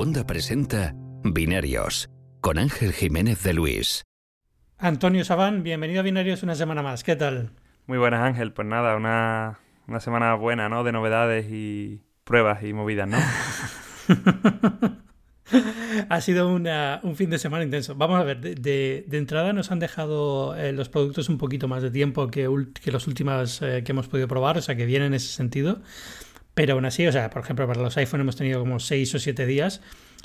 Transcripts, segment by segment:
Segunda presenta Binarios con Ángel Jiménez de Luis. Antonio Sabán, bienvenido a Binarios una semana más. ¿Qué tal? Muy buenas, Ángel. Pues nada, una, semana buena, ¿no? De novedades y pruebas y movidas, ¿no? ha sido un fin de semana intenso. Vamos a ver, de, entrada nos han dejado eh, los productos un poquito más de tiempo que, que los últimos eh, que hemos podido probar, o sea que viene en ese sentido. Pero aún así, o sea, por ejemplo, para los iPhone hemos tenido como 6 o 7 días,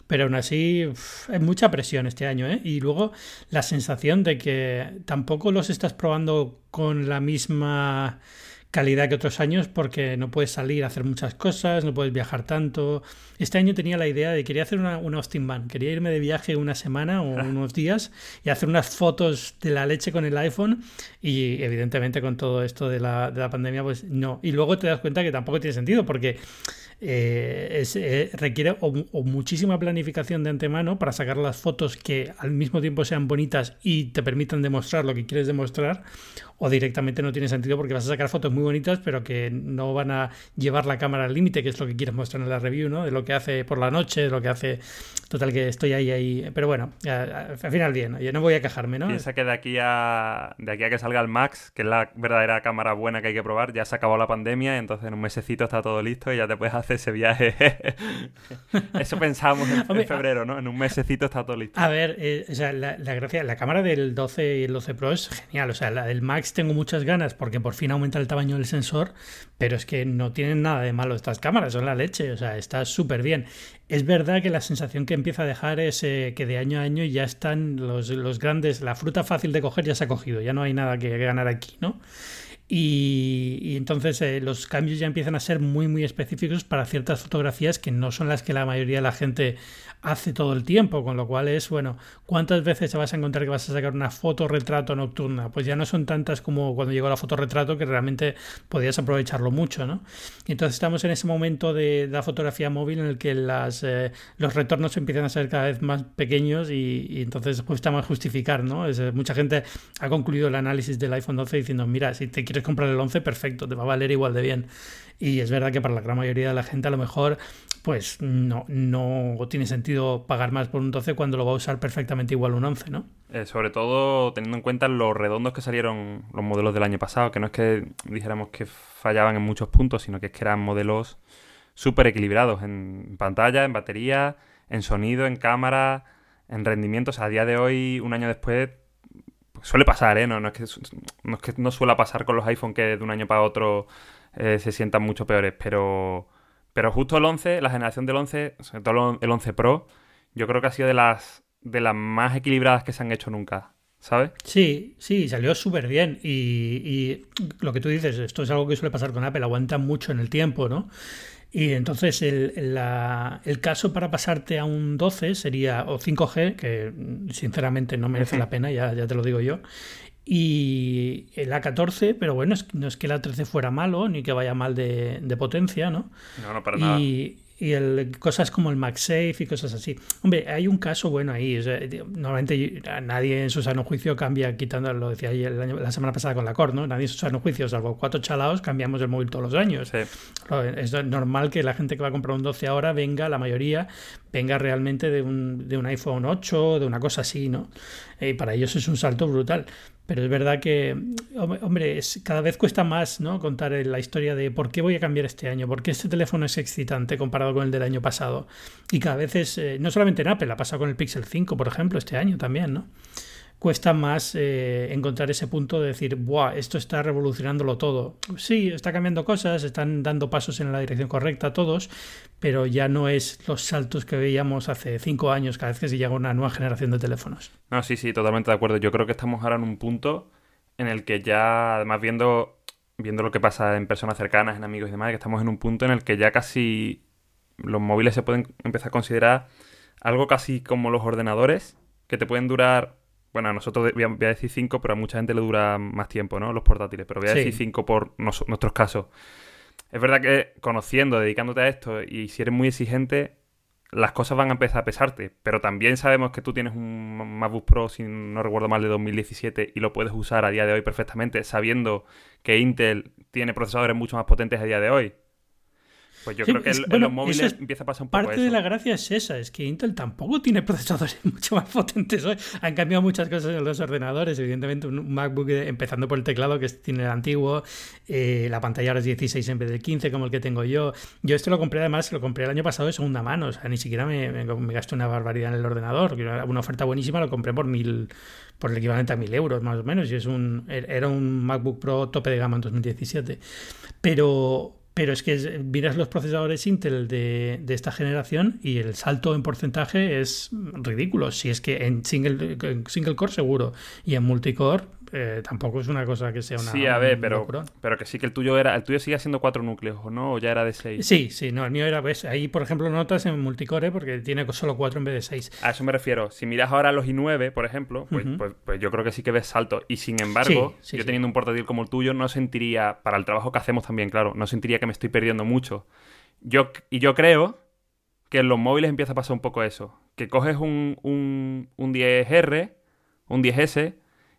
pero aún así hay mucha presión este año, ¿eh? Y luego la sensación de que tampoco los estás probando con la misma calidad que otros años porque no puedes salir a hacer muchas cosas, no puedes viajar tanto. Este año tenía la idea de quería hacer una, una Austin Van, quería irme de viaje una semana o unos días y hacer unas fotos de la leche con el iPhone y evidentemente con todo esto de la, de la pandemia pues no. Y luego te das cuenta que tampoco tiene sentido porque eh, eh, requiere o, muchísima planificación de antemano para sacar las fotos que al mismo tiempo sean bonitas y te permitan demostrar lo que quieres demostrar, o directamente no tiene sentido porque vas a sacar fotos muy bonitas pero que no van a llevar la cámara al límite, que es lo que quieres mostrar en la review, ¿no? De lo que hace por la noche, lo que hace... Total que estoy ahí, ahí... Pero bueno, al final bien, yo no voy a quejarme, ¿no? Piensa que de aquí, a, de aquí a que salga el Max, que es la verdadera cámara buena que hay que probar, ya se acabó la pandemia, entonces en un mesecito está todo listo y ya te puedes hacer ese viaje. Eso pensábamos en, febrero, ¿no? En un mesecito está todo listo. A ver, eh, o sea, la, gracia, la cámara del 12 y el 12 Pro es genial. O sea, la del Max tengo muchas ganas porque por fin aumenta el tamaño del sensor, pero es que no tienen nada de malo estas cámaras, son la leche. O sea, está súper bien. Es verdad que la sensación que empieza a dejar es eh, que de año a año ya están los, los grandes, la fruta fácil de coger ya se ha cogido, ya no hay nada que ganar aquí, ¿no? Y, entonces eh, los cambios ya empiezan a ser muy muy específicos para ciertas fotografías que no son las que la mayoría de la gente hace todo el tiempo, con lo cual es, bueno, ¿cuántas veces te vas a encontrar que vas a sacar una foto retrato nocturna? Pues ya no son tantas como cuando llegó la foto retrato que realmente podías aprovecharlo mucho, ¿no? Y entonces estamos en ese momento de, la fotografía móvil en el que las, eh, los retornos empiezan a ser cada vez más pequeños y, entonces cuesta más justificar, ¿no? Es, mucha gente ha concluido el análisis del iPhone 12 diciendo, mira, si te quieres comprar el 11, perfecto, te va a valer igual de bien. Y es verdad que para la gran mayoría de la gente a lo mejor pues no, no tiene sentido pagar más por un 12 cuando lo va a usar perfectamente igual un 11, ¿no? Eh, sobre todo teniendo en cuenta los redondos que salieron los modelos del año pasado, que no es que dijéramos que fallaban en muchos puntos, sino que es que eran modelos súper equilibrados en pantalla, en batería, en sonido, en cámara, en rendimiento. O sea, a día de hoy, un año después, suele pasar, ¿eh? No, no, es que, no es que no suele pasar con los iPhone que de un año para otro eh, se sientan mucho peores, pero pero justo el 11, la generación del 11, sobre todo el 11 Pro, yo creo que ha sido de las, de las más equilibradas que se han hecho nunca. ¿Sabes? Sí, sí, salió súper bien. Y, y, lo que tú dices, esto es algo que suele pasar con Apple, aguanta mucho en el tiempo, ¿no? Y entonces el, el, caso para pasarte a un 12 sería o 5G, que sinceramente no merece la pena, ya, ya te lo digo yo, y el A14, pero bueno, no es que el A13 fuera malo, ni que vaya mal de, de potencia, ¿no? No, no, para nada y el, cosas como el MagSafe y cosas así. Hombre, hay un caso bueno ahí. normalmente nadie en su sano juicio cambia, quitando, lo decía ayer, la semana pasada con la COR, ¿no? Nadie en su sano juicio, salvo cuatro chalaos, cambiamos el móvil todos los años. Es normal que la gente que va a comprar un 12 ahora venga, la mayoría, venga realmente de un, de un iPhone 8, de una cosa así, ¿no? Y para ellos es un salto brutal. Pero es verdad que, hombre, es, cada vez cuesta más ¿no? contar la historia de por qué voy a cambiar este año, por qué este teléfono es excitante comparado con el del año pasado. Y cada vez es, eh, no solamente en Apple, ha pasado con el Pixel 5, por ejemplo, este año también, ¿no? Cuesta más eh, encontrar ese punto de decir, Buah, esto está revolucionándolo todo. Sí, está cambiando cosas, están dando pasos en la dirección correcta todos, pero ya no es los saltos que veíamos hace cinco años cada vez que se llega una nueva generación de teléfonos. No, sí, sí, totalmente de acuerdo. Yo creo que estamos ahora en un punto en el que ya, además viendo, viendo lo que pasa en personas cercanas, en amigos y demás, que estamos en un punto en el que ya casi los móviles se pueden empezar a considerar algo casi como los ordenadores, que te pueden durar bueno, a nosotros voy a, decir 5, pero a mucha gente le dura más tiempo, ¿no? Los portátiles, pero voy a decir 5 por nuestros casos. Es verdad que conociendo, dedicándote a esto, y si eres muy exigente, las cosas van a empezar a pesarte. Pero también sabemos que tú tienes un MacBook Pro, si no recuerdo mal, de 2017 y lo puedes usar a día de hoy perfectamente, sabiendo que Intel tiene procesadores mucho más potentes a día de hoy. Pues yo creo que en los móviles empieza a pasar un poco Parte de la gracia es esa, es que Intel tampoco tiene procesadores mucho más potentes hoy. Han cambiado muchas cosas en los ordenadores, evidentemente un MacBook, empezando por el teclado que tiene el antiguo, eh, la pantalla ahora es 16 en vez de 15 como el que tengo yo. Yo esto lo compré además, lo compré el año pasado de segunda mano, o sea, ni siquiera me, me, gasté una barbaridad en el ordenador, una oferta buenísima, lo compré por mil por el equivalente a mil euros más o menos, y es un, era un MacBook Pro tope de gama en 2017. Pero, pero es que miras los procesadores Intel de, de, esta generación y el salto en porcentaje es ridículo. Si es que en single, en single core seguro y en multicore eh, tampoco es una cosa que sea una. Sí, a ver, pero, pero que sí que el tuyo era. El tuyo sigue siendo cuatro núcleos, ¿o no? ¿O ya era de seis? Sí, sí, no, el mío era. ¿ves? Ahí, por ejemplo, notas en multicore porque tiene solo cuatro en vez de seis. A eso me refiero. Si miras ahora los i9, por ejemplo, pues, pues, pues, yo creo que sí que ves salto. Y sin embargo, yo teniendo un portátil como el tuyo, no sentiría, para el trabajo que hacemos también, claro, no sentiría que me estoy perdiendo mucho. Yo, y yo creo que en los móviles empieza a pasar un poco eso. Que coges un, un, un 10R, un 10S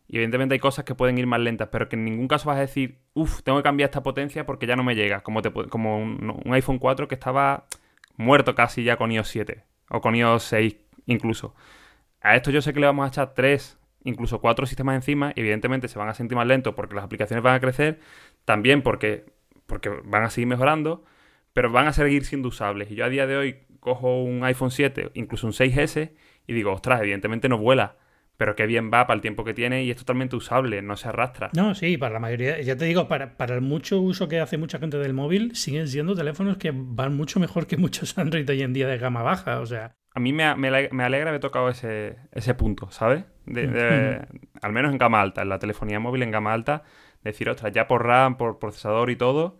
y evidentemente hay cosas que pueden ir más lentas, pero que en ningún caso vas a decir, uff, tengo que cambiar esta potencia porque ya no me llega, como, te, como un, iPhone 4 que estaba muerto casi ya con iOS 7 o con iOS 6 incluso. A esto yo sé que le vamos a echar 3, incluso 4 sistemas encima y evidentemente se van a sentir más lentos porque las aplicaciones van a crecer, también porque, porque van a seguir mejorando, pero van a seguir siendo usables. Y yo a día de hoy cojo un iPhone 7, incluso un 6S, y digo, ostras, evidentemente no vuela pero qué bien va para el tiempo que tiene y es totalmente usable, no se arrastra. No, sí, para la mayoría, ya te digo, para, para el mucho uso que hace mucha gente del móvil, siguen siendo teléfonos que van mucho mejor que muchos Android hoy en día de gama baja, o sea... A mí me, me, me alegra haber tocado ese, ese punto, ¿sabes? De, al menos en gama alta, en la telefonía móvil en gama alta, decir, ostras, ya por RAM, por procesador y todo,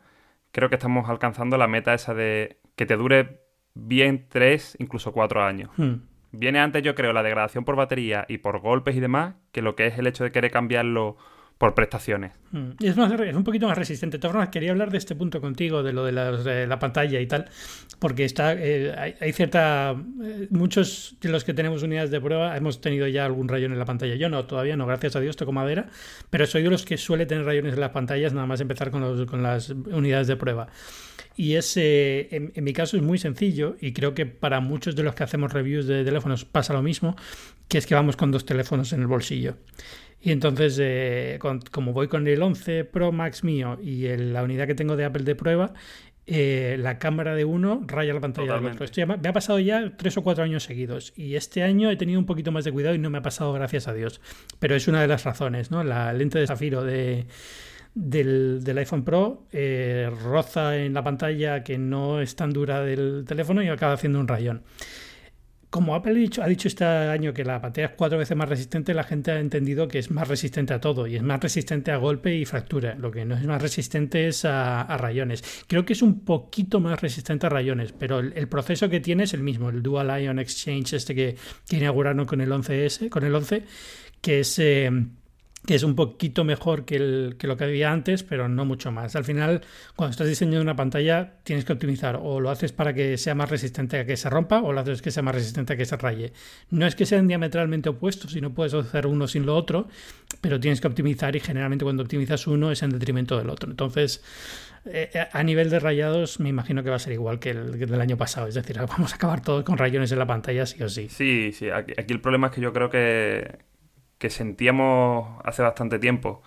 creo que estamos alcanzando la meta esa de que te dure bien tres, incluso cuatro años. Hmm. Viene antes, yo creo, la degradación por batería y por golpes y demás, que lo que es el hecho de querer cambiarlo por prestaciones. Y es, más, es un poquito más resistente. De todas quería hablar de este punto contigo, de lo de, la pantalla y tal, porque está eh, hay, cierta... Eh, muchos de los que tenemos unidades de prueba hemos tenido ya algún rayón en la pantalla. Yo no, todavía no, gracias a Dios toco madera, pero soy de los que suele tener rayones en las pantallas, nada más empezar con, con las unidades de prueba. Y ese, en, mi caso es muy sencillo y creo que para muchos de los que hacemos reviews de teléfonos pasa lo mismo, que es que vamos con dos teléfonos en el bolsillo. Y entonces, eh, como voy con el 11 Pro Max mío y la unidad que tengo de Apple de prueba, eh, la cámara de uno raya la pantalla del otro. Esto me ha pasado ya tres o cuatro años seguidos. Y este año he tenido un poquito más de cuidado y no me ha pasado, gracias a Dios. Pero es una de las razones, ¿no? La lente de zafiro de del, iPhone Pro eh, roza en la pantalla que no es tan dura del teléfono y acaba haciendo un rayón. Como Apple ha dicho, ha dicho este año que la pantalla es cuatro veces más resistente, la gente ha entendido que es más resistente a todo y es más resistente a golpe y fractura. Lo que no es más resistente es a, rayones. Creo que es un poquito más resistente a rayones, pero el, proceso que tiene es el mismo, el Dual Ion Exchange este que, que inauguraron con el 11S, con el 11, que es... Eh, que es un poquito mejor que, el, que, lo que había antes, pero no mucho más. Al final, cuando estás diseñando una pantalla, tienes que optimizar o lo haces para que sea más resistente a que se rompa o lo haces que sea más resistente a que se raye. No es que sean diametralmente opuestos y no puedes hacer uno sin lo otro, pero tienes que optimizar y generalmente cuando optimizas uno es en detrimento del otro. Entonces, eh, a nivel de rayados, me imagino que va a ser igual que el, del año pasado. Es decir, vamos a acabar todos con rayones en la pantalla, sí o sí. Sí, sí. aquí el problema es que yo creo que, que sentíamos hace bastante tiempo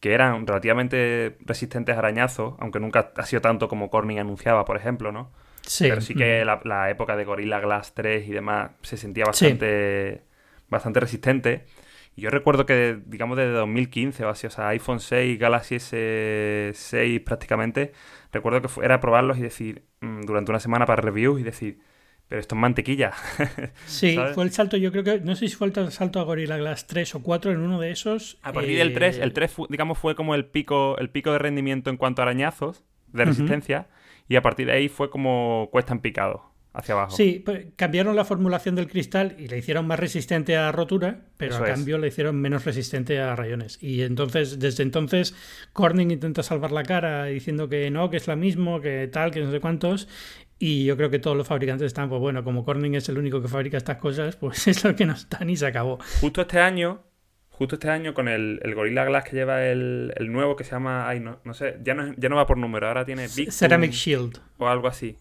que eran relativamente resistentes a arañazos, aunque nunca ha sido tanto como Corning anunciaba, por ejemplo, ¿no? Sí. Pero sí que la, época de Gorilla Glass 3 y demás se sentía bastante, bastante resistente. Y yo recuerdo que, digamos, desde 2015 o así, o sea, iPhone 6, Galaxy S6 prácticamente, recuerdo que era probarlos y decir, mm, durante una semana para reviews y decir, pero esto es mantequilla. sí, fue el salto, yo creo que, no sé si fue el salto a Gorilla Glass 3 o 4 en uno de esos. A partir del 3, el 3 digamos fue como el pico, el pico de rendimiento en cuanto a arañazos, de resistencia, y a partir de ahí fue como cuesta en picado. Hacia abajo. Sí, pues, cambiaron la formulación del cristal y le hicieron más resistente a rotura, pero a cambio le hicieron menos resistente a rayones. Y entonces, desde entonces, Corning intenta salvar la cara diciendo que no, que es la mismo, que tal, que no sé cuántos, y yo creo que todos los fabricantes están, pues bueno, como Corning es el único que fabrica estas cosas, pues es lo que nos dan y se acabó. Justo este año, justo este año con el, el Gorilla Glass que lleva el, el nuevo que se llama, ay, no, no sé, ya no, ya no va por número, ahora tiene Big Ceramic Shield. o algo así.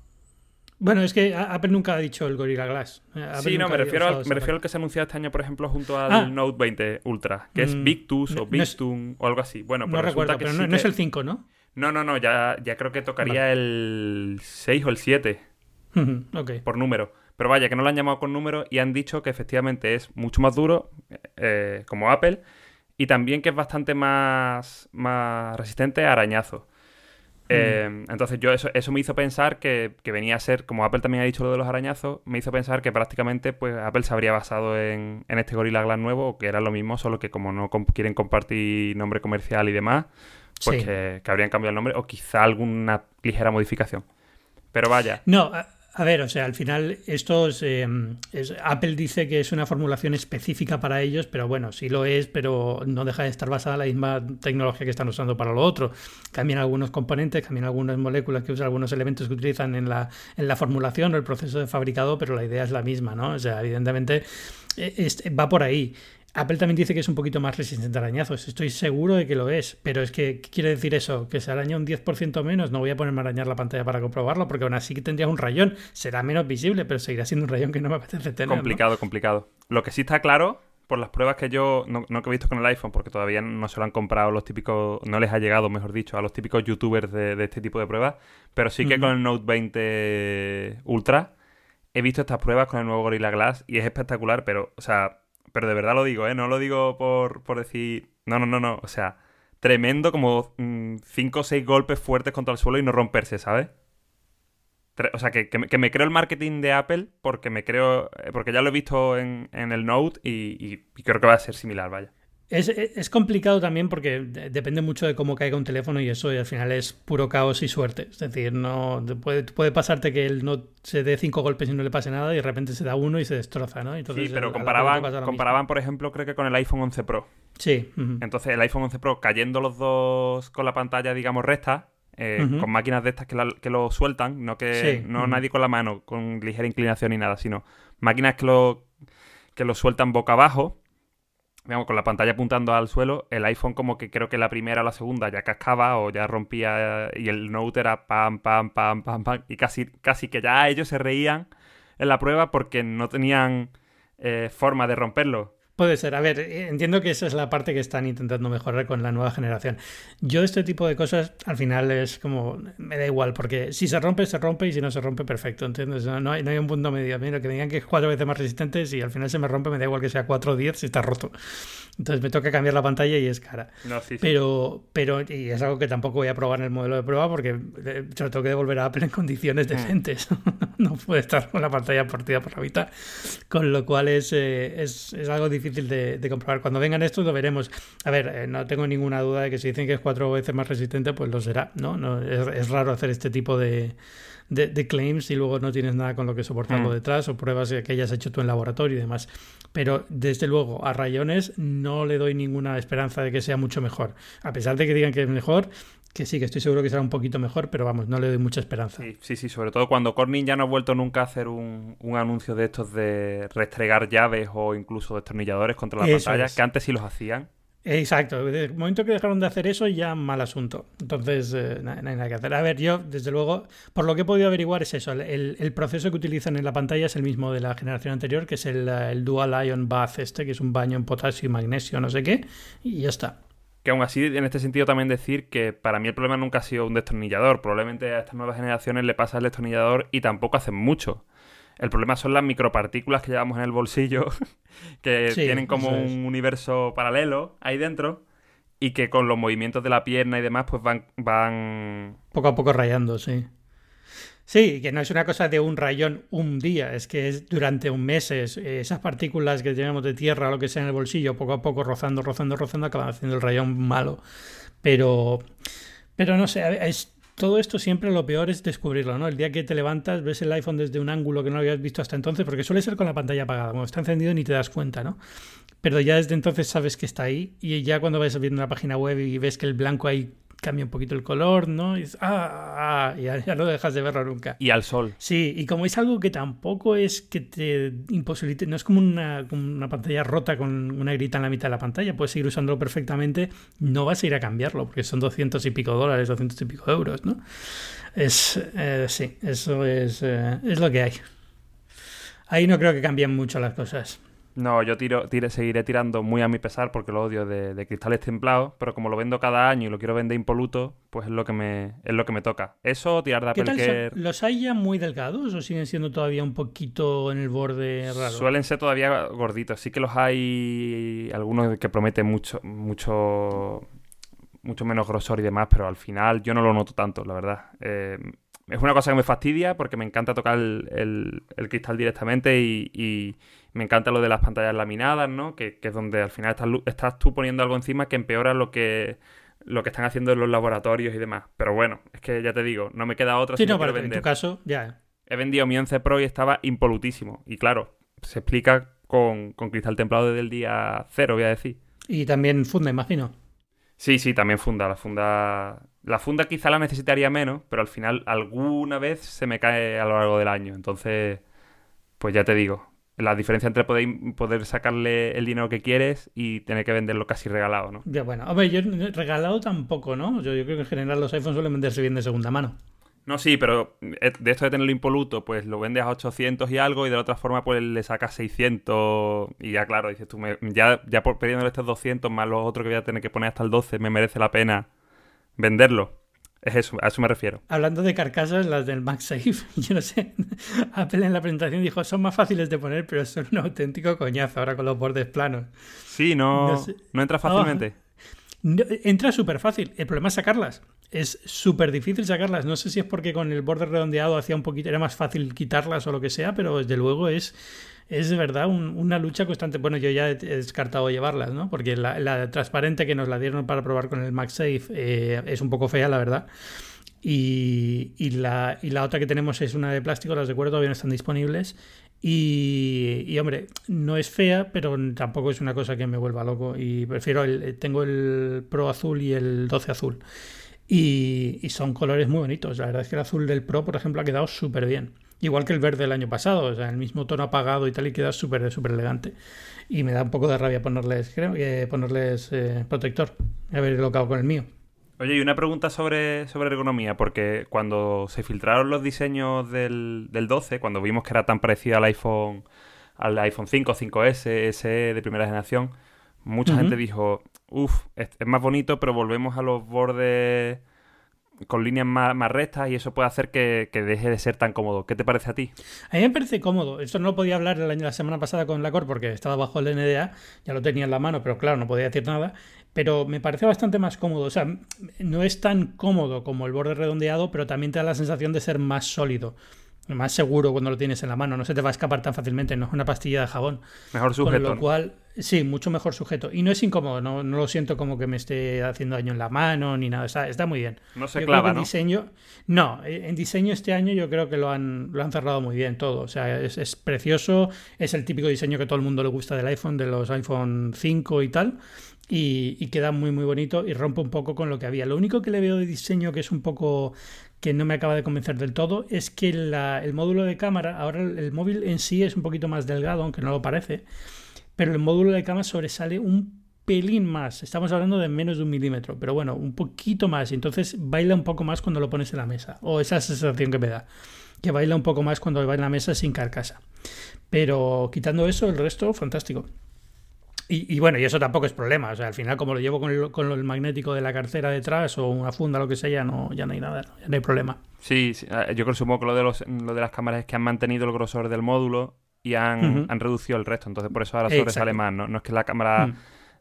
Bueno, es que Apple nunca ha dicho el Gorilla Glass. Sí, Apple no, me refiero, al, me refiero al que se ha anunciado este año, por ejemplo, junto al Ah. Note 20 Ultra, que es Mm, Victus no- o no es- Victun o algo así. Bueno, No pues resulta recuerdo, que pero sí no, no es el 5, ¿no? No, no, no, ya, ya creo que tocaría Vale. el 6 o el 7 Ujú, ok. por número. Pero vaya, que no lo han llamado con número y han dicho que efectivamente es mucho más duro, eh, como Apple, y también que es bastante más, más resistente a arañazos. Eh, entonces yo eso, eso me hizo pensar que, que venía a ser, como Apple también ha dicho lo de los arañazos, me hizo pensar que prácticamente pues Apple se habría basado en, en este Gorilla Glass nuevo, que era lo mismo, solo que como no comp- quieren compartir nombre comercial y demás, pues Sí. que, que habrían cambiado el nombre, o quizá alguna ligera modificación. Pero vaya, No, a, ver, o sea, al final esto es, eh, es- Apple dice que es una formulación específica para ellos, pero bueno, sí lo es, pero no deja de estar basada en la misma tecnología que están usando para lo otro. Cambian algunos componentes, cambian algunas moléculas que usan, algunos elementos que utilizan en la, en la formulación o el proceso de fabricado, pero la idea es la misma, ¿no? O sea, evidentemente eh, es- va por ahí. Apple también dice que es un poquito más resistente a arañazos. Estoy seguro de que lo es. Pero es que, ¿qué quiere decir eso? ¿Que se araña un 10% menos? No voy a ponerme a arañar la pantalla para comprobarlo, porque aún así que tendrías un rayón. Será menos visible, pero seguirá siendo un rayón que no me apetece tener. ¿no? complicado, complicado. Lo que sí está claro, por las pruebas que yo, no, no que he visto con el iPhone, porque todavía no se lo han comprado los típicos, no les ha llegado, mejor dicho, a los típicos youtubers de, de este tipo de pruebas, pero sí que con el Note 20 Ultra he visto estas pruebas con el nuevo Gorilla Glass y es espectacular, pero, o sea, pero de verdad lo digo, ¿eh? No lo digo por, por decir, no, no, no, no, o sea, tremendo como 5 o 6 golpes fuertes contra el suelo y no romperse, ¿sabes? O sea, que, que me, que me creo el marketing de Apple porque me creo. eh, Porque ya lo he visto en, en el Note y- y creo que va a ser similar, vaya. Es, es complicado también porque de- depende mucho de cómo caiga un teléfono y eso y al final es puro caos y suerte. Es decir, no puede, puede pasarte que él no se dé cinco golpes y no le pase nada y de repente se da uno y se destroza, ¿no? Entonces, sí, pero comparaban, comparaban, por ejemplo, creo que con el iPhone 11 Pro. Sí. Entonces, el iPhone 11 Pro cayendo los dos con la pantalla, digamos, recta, eh, con máquinas de estas que, la- que lo sueltan, no que Sí, no nadie con la mano, con ligera inclinación ni nada, sino máquinas que lo, que lo sueltan boca abajo, con la pantalla apuntando al suelo, el iPhone como que creo que la primera o la segunda ya cascaba o ya rompía y el Note era pam, pam, pam, pam, pam, y casi, casi que ya ellos se reían en la prueba porque no tenían eh, forma de romperlo. Puede ser. A ver, eh, entiendo que esa es la parte que están intentando mejorar con la nueva generación. Yo este tipo de cosas al final es como, me da igual, porque si se rompe, se rompe y si no se rompe, perfecto, ¿entiendes? No, no hay, no hay un punto medio. Mira, que me digan que es cuatro veces más resistente, si al final se me rompe, me da igual que sea 4 o 10 si está roto. Entonces me toca cambiar la pantalla y es cara. No, sí, sí. Pero, pero, y es algo que tampoco voy a probar en el modelo de prueba porque se lo tengo que devolver a Apple en condiciones decentes. no puede estar con la pantalla partida por la mitad. Con lo cual es, eh, es, es algo difícil de, de comprobar. Cuando vengan estos lo veremos. A ver, eh, no tengo ninguna duda de que si dicen que es cuatro veces más resistente, pues lo será. ¿no? no es raro hacer este tipo de, de, de claims y luego no tienes nada con lo que soportarlo Mm. detrás o pruebas que hayas hecho tú en laboratorio y demás. Pero desde luego a rayones no le doy ninguna esperanza de que sea mucho mejor. A pesar de que digan que es mejor, que sí, que estoy seguro que será un poquito mejor, pero vamos, no le doy mucha esperanza. Sí, sí, sí, sobre todo cuando Corning ya no ha vuelto nunca a hacer un, un anuncio de estos de restregar llaves o incluso destornilladores contra la Eso pantalla, es. que antes sí los hacían. Exacto, desde el momento que dejaron de hacer eso, ya mal asunto. Entonces, eh, no, hay nada que hacer. A ver, yo, desde luego, por lo que he podido averiguar es eso. El, el proceso que utilizan en la pantalla es el mismo de la generación anterior, que es el, eh, el Dual Ion Bath este, que es un baño en potasio y magnesio, no sé qué, y ya está. Que aún así, en este sentido también decir que para mí el problema nunca ha sido un destornillador. Probablemente a estas nuevas generaciones le pasa el destornillador y tampoco hacen mucho. El problema son las micropartículas que llevamos en el bolsillo, que Sí, tienen como es. un universo paralelo ahí dentro y que con los movimientos de la pierna y demás pues van, van Poco a poco rayando, sí. Sí, que no es una cosa de un rayón un día, es que es durante un mes. es- esas partículas que tenemos de tierra o lo que sea en el bolsillo, poco a poco rozando, rozando, rozando, acaban haciendo el rayón malo. Pero, pero no sé, es, todo esto siempre lo peor es descubrirlo, ¿no? El día que te levantas, ves el iPhone desde un ángulo que no habías visto hasta entonces, porque suele ser con la pantalla apagada, cuando está encendido ni te das cuenta, ¿no? Pero ya desde entonces sabes que está ahí y ya cuando vas viendo una página web y ves que el blanco ahí cambia un poquito el color, ¿no? Y ah, ah ya, no dejas de verlo nunca. Y al sol. Sí, y como es algo que tampoco es que te imposibilite, no es como una, una pantalla rota con una grita en la mitad de la pantalla, puedes seguir usándolo perfectamente, no vas a ir a cambiarlo, porque son 200 y pico dólares, 200 y pico euros, ¿no? Es, eh, sí, eso es, eh, es lo que hay. Ahí no creo que cambien mucho las cosas. No, yo tiro, seguiré tirando muy a mi pesar porque lo odio de, cristales templados, pero como lo vendo cada año y lo quiero vender impoluto, pues es lo que me, es lo que me toca. Eso, tirar de Apple ¿Los hay ya muy delgados o siguen siendo todavía un poquito en el borde raro? Suelen ser todavía gorditos. Sí que los hay algunos que prometen mucho, mucho, mucho menos grosor y demás, pero al final yo no lo noto tanto, la verdad. Eh, es una cosa que me fastidia porque me encanta tocar el, cristal directamente y me encanta lo de las pantallas laminadas, ¿no? Que, es donde al final estás, tú poniendo algo encima que empeora lo que, lo que están haciendo en los laboratorios y demás. Pero bueno, es que ya te digo, no me queda otra. Sí, no, pero en tu caso, ya. He vendido mi 11 Pro y estaba impolutísimo. Y claro, se explica con, cristal templado desde el día cero, voy a decir. Y también funda, imagino. Sí, sí, también funda. La funda. La funda quizá la necesitaría menos, pero al final alguna vez se me cae a lo largo del año. Entonces, pues ya te digo, la diferencia entre poder, poder sacarle el dinero que quieres y tener que venderlo casi regalado, ¿no? Ya, bueno. Hombre, yo regalado tampoco, ¿no? Yo, yo creo que en general los iPhones suelen venderse bien de segunda mano. No, sí, pero eh, de esto de tenerlo impoluto, pues lo vendes a 800 y algo y de la otra forma pues le sacas 600 y ya claro, dices tú, ya, ya por pidiéndole estos 200 más los otros que voy a tener que poner hasta el 12, me merece la pena venderlo. Es eso, a eso me refiero. Hablando de carcasas, las del MagSafe, yo no sé, Apple en la presentación dijo, son más fáciles de poner, pero son un auténtico coñazo ahora con los bordes planos. Sí, no, no, entra fácilmente. entra súper fácil, el problema es sacarlas. Es súper difícil sacarlas. No sé si es porque con el borde redondeado hacía un poquito, era más fácil quitarlas o lo que sea, pero desde luego es es verdad una lucha constante. Bueno, yo ya he, descartado llevarlas, ¿no? Porque la, transparente que nos la dieron para probar con el MagSafe eh, es un poco fea, la verdad. Y, y, la, la otra que tenemos es una de plástico, las de cuero todavía no están disponibles. Y, y, hombre, no es fea, pero tampoco es una cosa que me vuelva loco. Y prefiero el, tengo el Pro azul y el 12 azul. Y, son colores muy bonitos. La verdad es que el azul del Pro, por ejemplo, ha quedado súper bien. Igual que el verde del año pasado, o sea, el mismo tono apagado y tal, y queda súper súper elegante. Y me da un poco de rabia ponerles, creo, que ponerles eh, protector. A ver lo que hago con el mío. Oye, y una pregunta sobre, sobre ergonomía, porque cuando se filtraron los diseños del, del 12, cuando vimos que era tan parecido al iPhone, al iPhone 5, 5S, SE de primera generación, mucha gente dijo, uff, es, más bonito, pero volvemos a los bordes con líneas más, rectas y eso puede hacer que, deje de ser tan cómodo. ¿Qué te parece a ti? A mí me parece cómodo. Esto no lo podía hablar la semana pasada con la Cor porque estaba bajo el NDA, ya lo tenía en la mano, pero claro, no podía decir nada. Pero me parece bastante más cómodo. O sea, no es tan cómodo como el borde redondeado, pero también te da la sensación de ser más sólido más seguro cuando lo tienes en la mano, no se te va a escapar tan fácilmente, no es una pastilla de jabón. Mejor sujeto. Con lo cual, sí, mucho mejor sujeto. Y no es incómodo, no, no lo siento como que me esté haciendo daño en la mano ni nada, está, está muy bien. No se clava, ¿no? diseño, no, en diseño este año yo creo que lo han, lo han cerrado muy bien todo, o sea, es, es precioso, es el típico diseño que todo el mundo le gusta del iPhone, de los iPhone 5 y tal. Y, y, queda muy muy bonito y rompe un poco con lo que había. Lo único que le veo de diseño que es un poco que no me acaba de convencer del todo es que el módulo de cámara, ahora el, móvil en sí es un poquito más delgado, aunque no lo parece, pero el módulo de cámara sobresale un pelín más. Estamos hablando de menos de un milímetro, pero bueno, un poquito más. Entonces baila un poco más cuando lo pones en la mesa. O esa sensación que me da. Que baila un poco más cuando va en la mesa sin carcasa. Pero quitando eso, el resto, fantástico. Y, bueno, y eso tampoco es problema. O sea, al final, como lo llevo con el, con el magnético de la cartera detrás o una funda, lo que sea, ya no, ya no hay nada, ya no hay problema. Sí, ah, yo creo que lo de, los, lo de las cámaras es que han mantenido el grosor del módulo y han, han reducido el resto. Entonces, por eso ahora sobresale más. ¿no? no es que la cámara. Mm.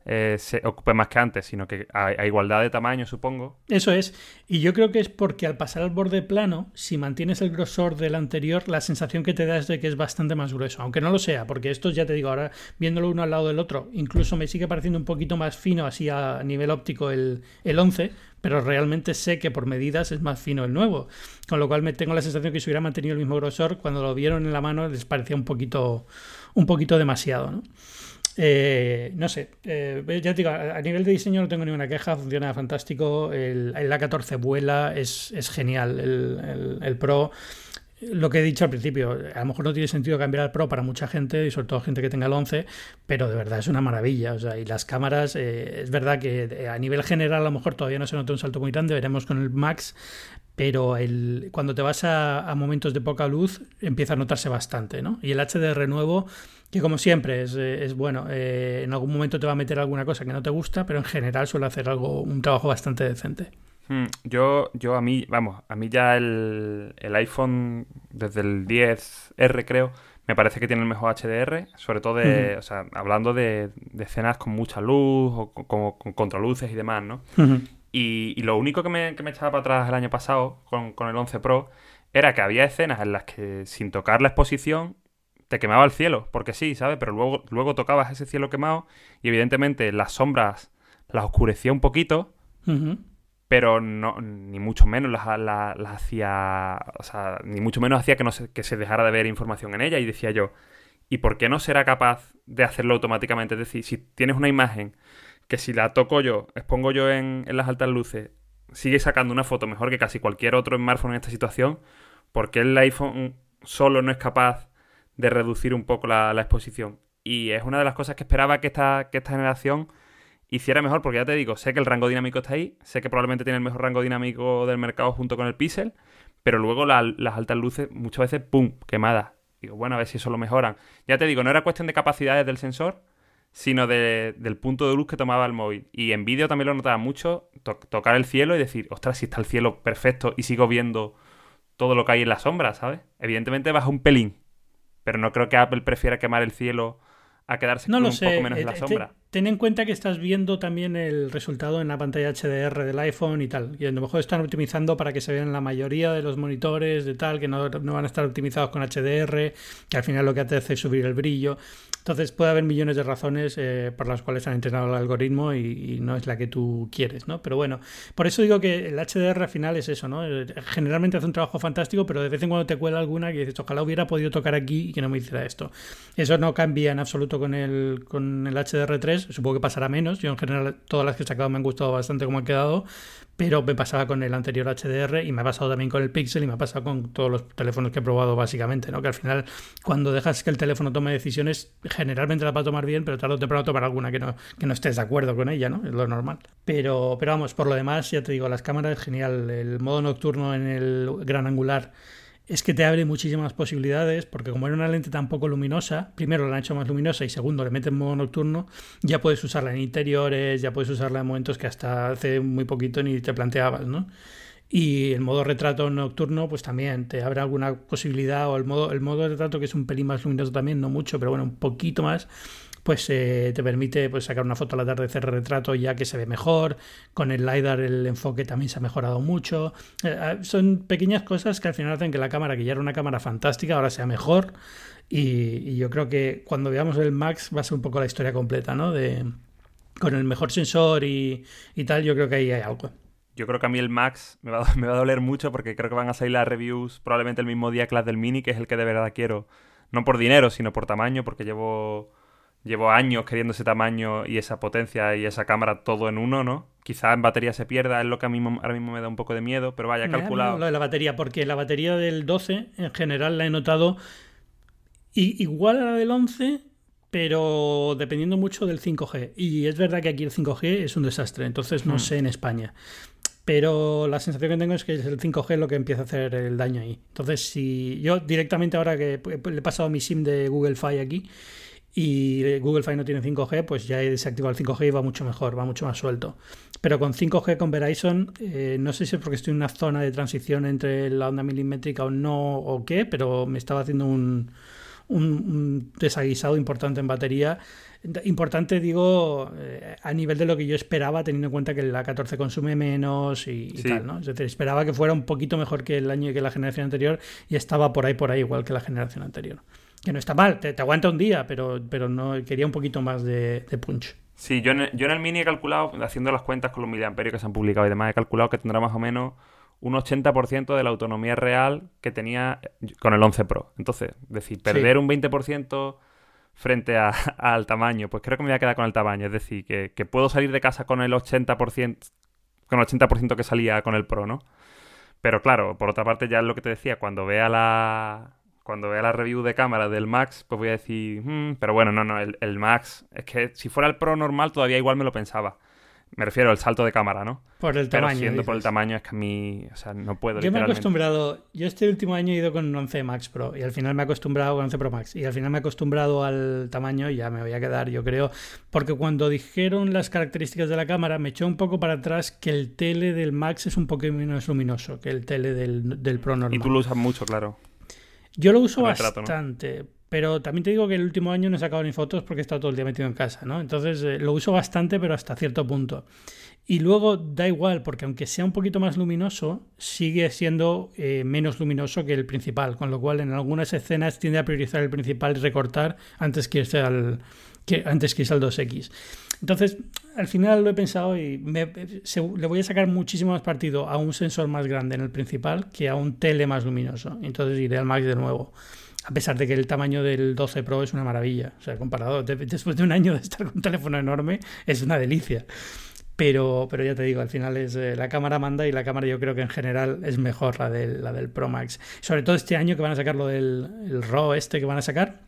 Eh, se ocupe más que antes, sino que a, igualdad de tamaño, supongo. Eso es. Y yo creo que es porque al pasar al borde plano, si mantienes el grosor del anterior, la sensación que te da es de que es bastante más grueso. Aunque no lo sea, porque esto ya te digo, ahora viéndolo uno al lado del otro, incluso me sigue pareciendo un poquito más fino así a nivel óptico el, el 11, pero realmente sé que por medidas es más fino el nuevo. Con lo cual me tengo la sensación que si hubiera mantenido el mismo grosor, cuando lo vieron en la mano les parecía un poquito, un poquito demasiado, ¿no? Eh, no sé, eh, ya te digo, a nivel de diseño no tengo ninguna queja, funciona fantástico. El, A14 vuela, es, genial. El, Pro, lo que he dicho al principio, a lo mejor no tiene sentido cambiar al Pro para mucha gente y sobre todo gente que tenga el 11, pero de verdad es una maravilla. O sea, y las cámaras, eh, es verdad que a nivel general a lo mejor todavía no se nota un salto muy grande, veremos con el Max, pero el, cuando te vas a, momentos de poca luz empieza a notarse bastante, ¿no? Y el HDR nuevo, que como siempre es, es bueno, eh, en algún momento te va a meter alguna cosa que no te gusta, pero en general suele hacer algo, un trabajo bastante decente. Hmm, yo, yo a mí, vamos, a mí ya el, el iPhone desde el 10R creo, me parece que tiene el mejor HDR, sobre todo de, o sea, hablando de, de, escenas con mucha luz o con, con, contraluces y demás, ¿no? Y, lo único que me, echaba para atrás el año pasado con, el 11 Pro era que había escenas en las que sin tocar la exposición te quemaba el cielo, porque sí, ¿sabes? Pero luego, luego tocabas ese cielo quemado y evidentemente las sombras las oscurecía un poquito, pero no, ni mucho menos las, hacía, o sea, ni mucho menos hacía que, no se, que se dejara de ver información en ella y decía yo, ¿y por qué no será capaz de hacerlo automáticamente? Es decir, si tienes una imagen que si la toco yo, expongo yo en, las altas luces, sigue sacando una foto mejor que casi cualquier otro smartphone en esta situación, porque el iPhone solo no es capaz de reducir un poco la, exposición. Y es una de las cosas que esperaba que esta, que esta generación hiciera mejor, porque ya te digo, sé que el rango dinámico está ahí, sé que probablemente tiene el mejor rango dinámico del mercado junto con el Pixel, pero luego las altas luces muchas veces, ¡pum!, quemadas. Digo, bueno, a ver si eso lo mejoran. Ya te digo, no era cuestión de capacidades del sensor, sino del punto de luz que tomaba el móvil. Y en vídeo también lo notaba mucho, tocar el cielo y decir, ostras, si está el cielo perfecto y sigo viendo todo lo que hay en la sombra, ¿sabes? Evidentemente baja un pelín, pero no creo que Apple prefiera quemar el cielo a quedarse no con un poco menos en la eh, sombra. Ten en cuenta que estás viendo también el resultado en la pantalla HDR del iPhone y tal. Y a lo mejor están optimizando para que se vean la mayoría de los monitores de tal, que no, no van a estar optimizados con HDR, que al final lo que hace es subir el brillo. Entonces puede haber millones de razones eh, por las cuales han entrenado el algoritmo y, no es la que tú quieres, ¿no? Pero bueno, por eso digo que el HDR al final es eso, ¿no? Eh, generalmente hace un trabajo fantástico, pero de vez en cuando te cuela alguna que dices, ojalá hubiera podido tocar aquí y que no me hiciera esto. Eso no cambia en absoluto con el, con el HDR3, supongo que pasará menos. Yo en general todas las que he sacado me han gustado bastante como han quedado, pero me pasaba con el anterior HDR y me ha pasado también con el Pixel y me ha pasado con todos los teléfonos que he probado básicamente, ¿no? Que al final cuando dejas que el teléfono tome decisiones, generalmente la va a tomar bien, pero tarde o temprano tomar alguna que no, que no estés de acuerdo con ella, ¿no? Es lo normal. Pero, pero vamos, por lo demás, ya te digo, las cámaras, genial. El modo nocturno en el gran angular es que te abre muchísimas posibilidades, porque como era una lente tan poco luminosa, primero la han hecho más luminosa y segundo le meten modo nocturno, ya puedes usarla en interiores, ya puedes usarla en momentos que hasta hace muy poquito ni te planteabas, ¿no? Y el modo retrato nocturno, pues también te abre alguna posibilidad, o el modo, el modo retrato que es un pelín más luminoso también, no mucho, pero bueno, un poquito más, pues eh, te permite pues, sacar una foto al atardecer retrato ya que se ve mejor. Con el LiDAR el enfoque también se ha mejorado mucho. Eh, ah, son pequeñas cosas que al final hacen que la cámara, que ya era una cámara fantástica, ahora sea mejor. Y, yo creo que cuando veamos el Max va a ser un poco la historia completa, ¿no? De, con el mejor sensor y, tal, yo creo que ahí hay algo. Yo creo que a mí el Max me va, me va a doler mucho porque creo que van a salir las reviews probablemente el mismo día que las del Mini, que es el que de verdad quiero. No por dinero, sino por tamaño, porque llevo llevo años queriendo ese tamaño y esa potencia y esa cámara todo en uno, ¿no? Quizá en batería se pierda, es lo que a mí ahora mismo me da un poco de miedo, pero vaya, calculado. Lo de la batería, porque la batería del 12 en general la he notado igual a la del 11, pero dependiendo mucho del 5G. Y es verdad que aquí el 5G es un desastre, entonces no hmm. sé en España. Pero la sensación que tengo es que es el 5G lo que empieza a hacer el daño ahí. Entonces, si yo directamente ahora que le he pasado mi SIM de Google Fi aquí, y Google Fi no tiene 5G, pues ya he desactivado el 5G y va mucho mejor, va mucho más suelto. Pero con 5G con Verizon, eh, no sé si es porque estoy en una zona de transición entre la onda milimétrica o no o qué, pero me estaba haciendo un, un, desaguisado importante en batería. Importante, digo, eh, a nivel de lo que yo esperaba, teniendo en cuenta que la 14 consume menos y, tal, ¿no? Es decir, esperaba que fuera un poquito mejor que el año y que la generación anterior y estaba por ahí, por ahí, igual que la generación anterior. Que no está mal, te, aguanta un día, pero, pero no quería un poquito más de, punch. Sí, yo en, el, yo en el mini he calculado, haciendo las cuentas con los miliamperios que se han publicado y demás, he calculado que tendrá más o menos un 80% de la autonomía real que tenía con el 11 Pro. Entonces, decir, perder un 20% frente al tamaño, pues creo que me voy a quedar con el tamaño. Es decir, que, que puedo salir de casa con el 80%, con el 80% que salía con el Pro, ¿no? Pero claro, por otra parte, ya es lo que te decía, cuando vea la. Cuando vea la review de cámara del Max, pues voy a decir, hmm", pero bueno, no, no, el, el Max, es que si fuera el Pro normal todavía igual me lo pensaba. Me refiero al salto de cámara, ¿no? Por el tamaño. Pero siendo por el tamaño es que a mí, o sea, no puedo. Yo me he acostumbrado, yo este último año he ido con un 11 Max Pro y al final me he acostumbrado con 11 Pro Max y al final me he acostumbrado al tamaño y ya me voy a quedar, yo creo, porque cuando dijeron las características de la cámara me echó un poco para atrás que el tele del Max es un poco menos luminoso que el tele del, del Pro normal. Y tú lo usas mucho, claro. Yo lo uso bastante, pero también te digo que el último año no he sacado ni fotos porque he estado todo el día metido en casa, ¿no? Entonces eh, lo uso bastante, pero hasta cierto punto. Y luego da igual, porque aunque sea un poquito más luminoso, sigue siendo eh, menos luminoso que el principal, con lo cual en algunas escenas tiende a priorizar el principal y recortar antes que irse al, que, antes que irse al 2X. Entonces, al final lo he pensado y le voy a sacar muchísimo más partido a un sensor más grande en el principal que a un tele más luminoso. Entonces iré al Max de nuevo a pesar de que el tamaño del 12 Pro es una maravilla. O sea, comparado después de un año de estar con un teléfono enorme, es una delicia. Pero, pero ya te digo, al final es eh, la cámara manda y la cámara yo creo que en general es mejor la del, la del Pro Max. Sobre todo este año que van a sacar lo del el RAW este que van a sacar,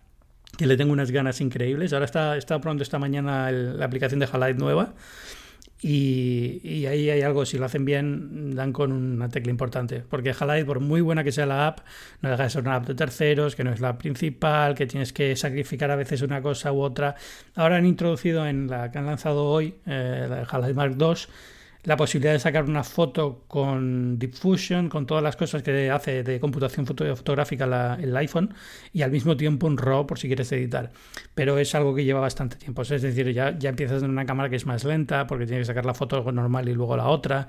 que le tengo unas ganas increíbles. Ahora está, está pronto esta mañana la aplicación de Halide nueva y, ahí hay algo, si lo hacen bien, dan con una tecla importante. Porque Halide, por muy buena que sea la app, no deja de ser una app de terceros, que no es la principal, que tienes que sacrificar a veces una cosa u otra. Ahora han introducido en la que han lanzado hoy, eh, la Halide Mark II, la posibilidad de sacar una foto con Deep Fusion, con todas las cosas que hace de computación fotográfica el iPhone, y al mismo tiempo un RAW por si quieres editar. Pero es algo que lleva bastante tiempo. Es decir, ya, ya empiezas en una cámara que es más lenta porque tienes que sacar la foto normal y luego la otra.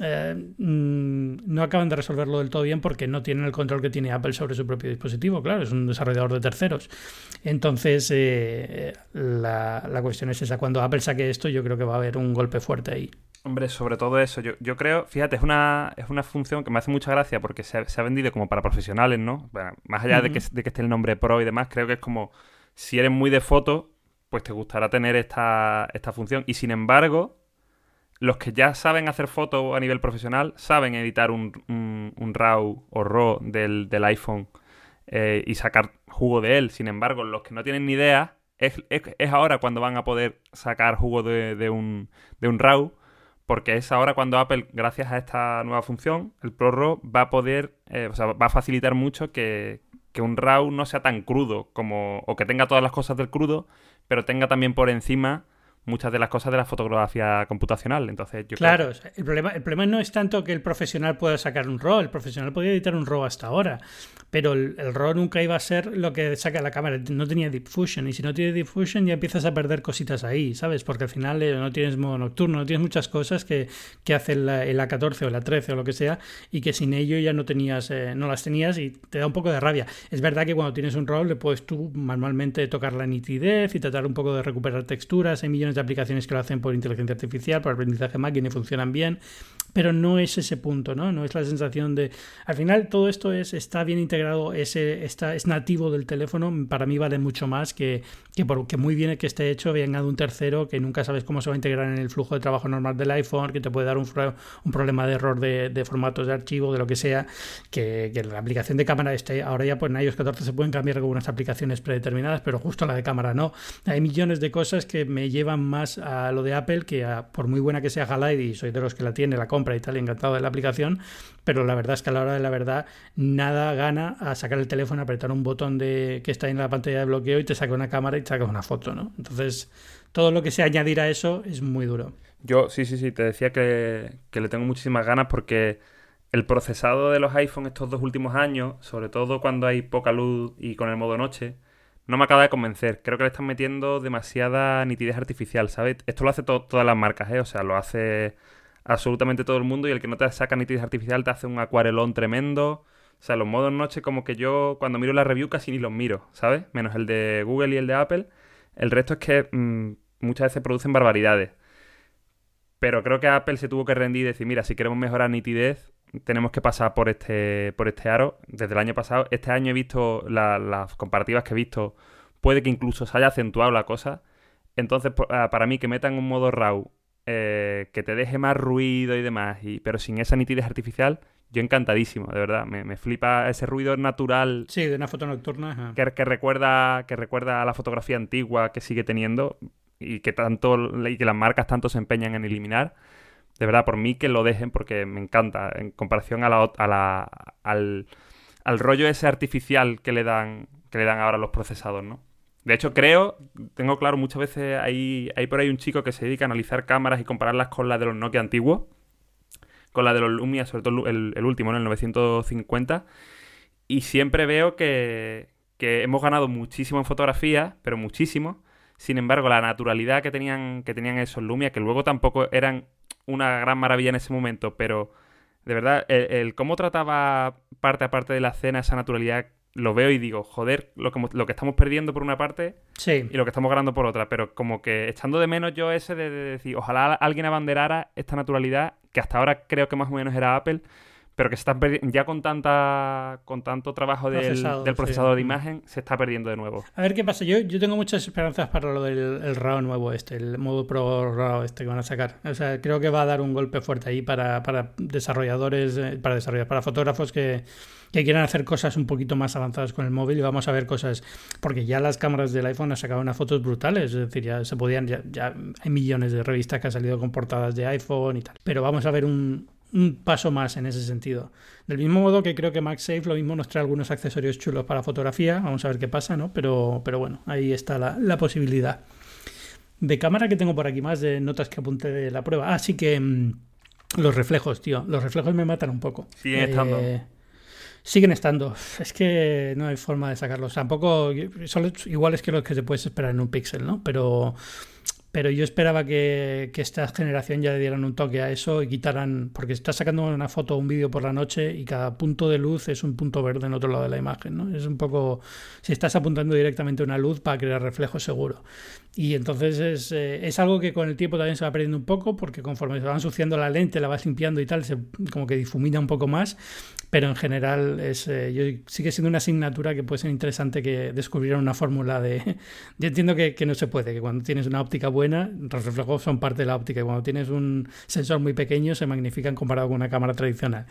Eh, mm, no acaban de resolverlo del todo bien porque no tienen el control que tiene Apple sobre su propio dispositivo. Claro, es un desarrollador de terceros. Entonces, eh, la, la cuestión es esa. Cuando Apple saque esto, yo creo que va a haber un golpe fuerte ahí. Hombre, sobre todo eso, yo, yo creo, fíjate, es una, es una función que me hace mucha gracia porque se ha, vendido como para profesionales, ¿no? más allá de, que, de que esté el nombre pro y demás, creo que es como, si eres muy de foto, pues te gustará tener esta, esta función. Y sin embargo, los que ya saben hacer fotos a nivel profesional, saben editar un, un, RAW o RAW del, del iPhone eh, y sacar jugo de él. Sin embargo, los que no tienen ni idea, es, es, ahora cuando van a poder sacar jugo de, de un, de un RAW porque es ahora cuando Apple, gracias a esta nueva función, el ProRAW va a poder, eh, o sea, va a facilitar mucho que, que, un RAW no sea tan crudo como, o que tenga todas las cosas del crudo, pero tenga también por encima muchas de las cosas de la fotografía computacional. Entonces, claro, el, problema, el problema no es tanto que el profesional pueda sacar un RAW, el profesional podía editar un RAW hasta ahora, pero el, el, nunca iba a ser lo que saca la cámara, no tenía Deep Fusion, y si no tiene Deep Fusion ya empiezas a perder cositas ahí, ¿sabes? Porque al final eh, no tienes modo nocturno, no tienes muchas cosas que, que hace el A14 o la 13 o lo que sea, y que sin ello ya no tenías, eh, no las tenías y te da un poco de rabia. Es verdad que cuando tienes un RAW le puedes tú manualmente tocar la nitidez y tratar un poco de recuperar texturas, hay millones de aplicaciones que lo hacen por inteligencia artificial, por aprendizaje máquina y funcionan bien, pero no es ese punto, ¿no? No es la sensación de... Al final todo esto es, está bien integrado, ese, está, es nativo del teléfono, para mí vale mucho más que, que, porque muy bien que esté hecho venga de un tercero que nunca sabes cómo se va a integrar en el flujo de trabajo normal del iPhone, que te puede dar un, un problema de error de, de, formatos de archivo, de lo que sea, que, que, la aplicación de cámara esté, ahora ya pues en iOS 14 se pueden cambiar algunas aplicaciones predeterminadas, pero justo la de cámara no. Hay millones de cosas que me llevan más a lo de Apple que por muy buena que sea Halide y soy de los que la tiene, la compra, y tal, encantado de la aplicación, pero la verdad es que a la hora de la verdad nada gana a sacar el teléfono, apretar un botón de que está en la pantalla de bloqueo y te saca una cámara y te saca una foto, ¿no? Entonces, todo lo que sea añadir a eso es muy duro. Yo, sí, sí, sí, te decía que, que le tengo muchísimas ganas porque el procesado de los iPhone estos dos últimos años, sobre todo cuando hay poca luz y con el modo noche, no me acaba de convencer. Creo que le están metiendo demasiada nitidez artificial, ¿sabes? Esto lo hace todas las marcas, ¿eh? O sea, lo hace absolutamente todo el mundo y el que no te saca nitidez artificial te hace un acuarelón tremendo. O sea, los modos noche como que yo cuando miro la review casi ni los miro, ¿sabes? Menos el de Google y el de Apple. El resto es que mmm, muchas veces producen barbaridades. Pero creo que Apple se tuvo que rendir y decir, mira, si queremos mejorar nitidez, tenemos que pasar por este, por este aro. Desde el año pasado, este año he visto las comparativas que he visto puede que incluso se haya acentuado la cosa. Entonces, ah, para mí, que metan un modo RAW eh, que te deje más ruido y demás, y, pero sin esa nitidez artificial, yo encantadísimo, de verdad. Me, flipa ese ruido natural. Sí, de una foto nocturna. Que, que, recuerda, que recuerda a la fotografía antigua que sigue teniendo y que tanto y que las marcas tanto se empeñan en eliminar. De verdad, por mí que lo dejen porque me encanta en comparación a la, a la, al, al rollo ese artificial que le dan que le dan ahora los procesadores, ¿no? De hecho, creo, tengo claro, muchas veces hay, hay por ahí un chico que se dedica a analizar cámaras y compararlas con las de los Nokia antiguos, con la de los Lumia, sobre todo el, último, ¿no? el 950, y siempre veo que, que hemos ganado muchísimo en fotografía, pero muchísimo. Sin embargo, la naturalidad que tenían, que tenían esos Lumia, que luego tampoco eran una gran maravilla en ese momento, pero de verdad, el, cómo trataba parte a parte de la escena esa naturalidad, lo veo y digo, joder, lo que, lo que estamos perdiendo por una parte sí. y lo que estamos ganando por otra. Pero como que echando de menos yo ese de, de decir, ojalá alguien abanderara esta naturalidad, que hasta ahora creo que más o menos era Apple, pero que se está ya con tanta con tanto trabajo del, procesador de imagen se está perdiendo de nuevo. A ver qué pasa. Yo, yo tengo muchas esperanzas para lo del el RAW nuevo este, el modo Pro RAW este que van a sacar. O sea, creo que va a dar un golpe fuerte ahí para, para desarrolladores, eh, para desarrolladores, para fotógrafos que, que quieran hacer cosas un poquito más avanzadas con el móvil y vamos a ver cosas, porque ya las cámaras del iPhone han sacado unas fotos brutales, es decir, ya se podían, ya, ya hay millones de revistas que han salido con portadas de iPhone y tal, pero vamos a ver un, un paso más en ese sentido. Del mismo modo que creo que MagSafe lo mismo nos trae algunos accesorios chulos para fotografía, vamos a ver qué pasa, ¿no? Pero, pero bueno, ahí está la, posibilidad. De cámara que tengo por aquí más de notas que apunté de la prueba. Ah, sí que mm, los reflejos, tío. Los reflejos me matan un poco. Siguen estando. Eh, siguen estando. Es que no hay forma de sacarlos. Tampoco son iguales que los que se puedes esperar en un pixel, ¿no? Pero pero yo esperaba que, esta generación ya le dieran un toque a eso y quitaran, porque estás sacando una foto o un vídeo por la noche y cada punto de luz es un punto verde en otro lado de la imagen, ¿no? Es un poco, si estás apuntando directamente una luz para crear reflejo seguro. Y entonces es, eh, es, algo que con el tiempo también se va perdiendo un poco, porque conforme se va ensuciando la lente, la vas limpiando y tal, se como que difumina un poco más, pero en general es, eh, yo, sigue siendo una asignatura que puede ser interesante que descubrieran una fórmula de... Yo entiendo que, que no se puede, que cuando tienes una óptica buena, los reflejos son parte de la óptica y cuando tienes un sensor muy pequeño se magnifican comparado con una cámara tradicional.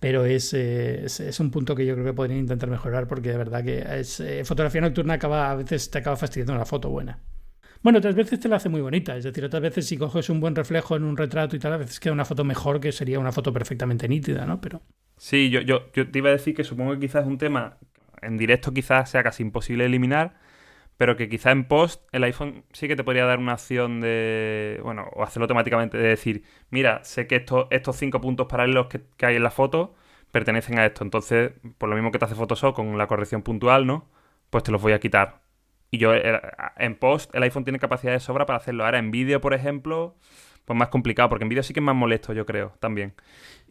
Pero es, es, un punto que yo creo que podrían intentar mejorar porque de verdad que es, eh, fotografía nocturna acaba, a veces te acaba fastidiando una foto buena. Bueno, otras veces te la hace muy bonita, es decir, otras veces si coges un buen reflejo en un retrato y tal, a veces queda una foto mejor que sería una foto perfectamente nítida, ¿no? Pero... Sí, yo, yo, yo te iba a decir que supongo que quizás es un tema en directo quizás sea casi imposible eliminar, pero que quizá en post el iPhone sí que te podría dar una opción de, bueno, o hacerlo automáticamente, de decir, mira, sé que estos, estos cinco puntos paralelos que, hay en la foto pertenecen a esto, entonces, por lo mismo que te hace Photoshop con la corrección puntual, ¿no? Pues te los voy a quitar. Y yo, eh, en post, el iPhone tiene capacidad de sobra para hacerlo. Ahora, en vídeo, por ejemplo, pues más complicado, porque en vídeo sí que es más molesto, yo creo, también.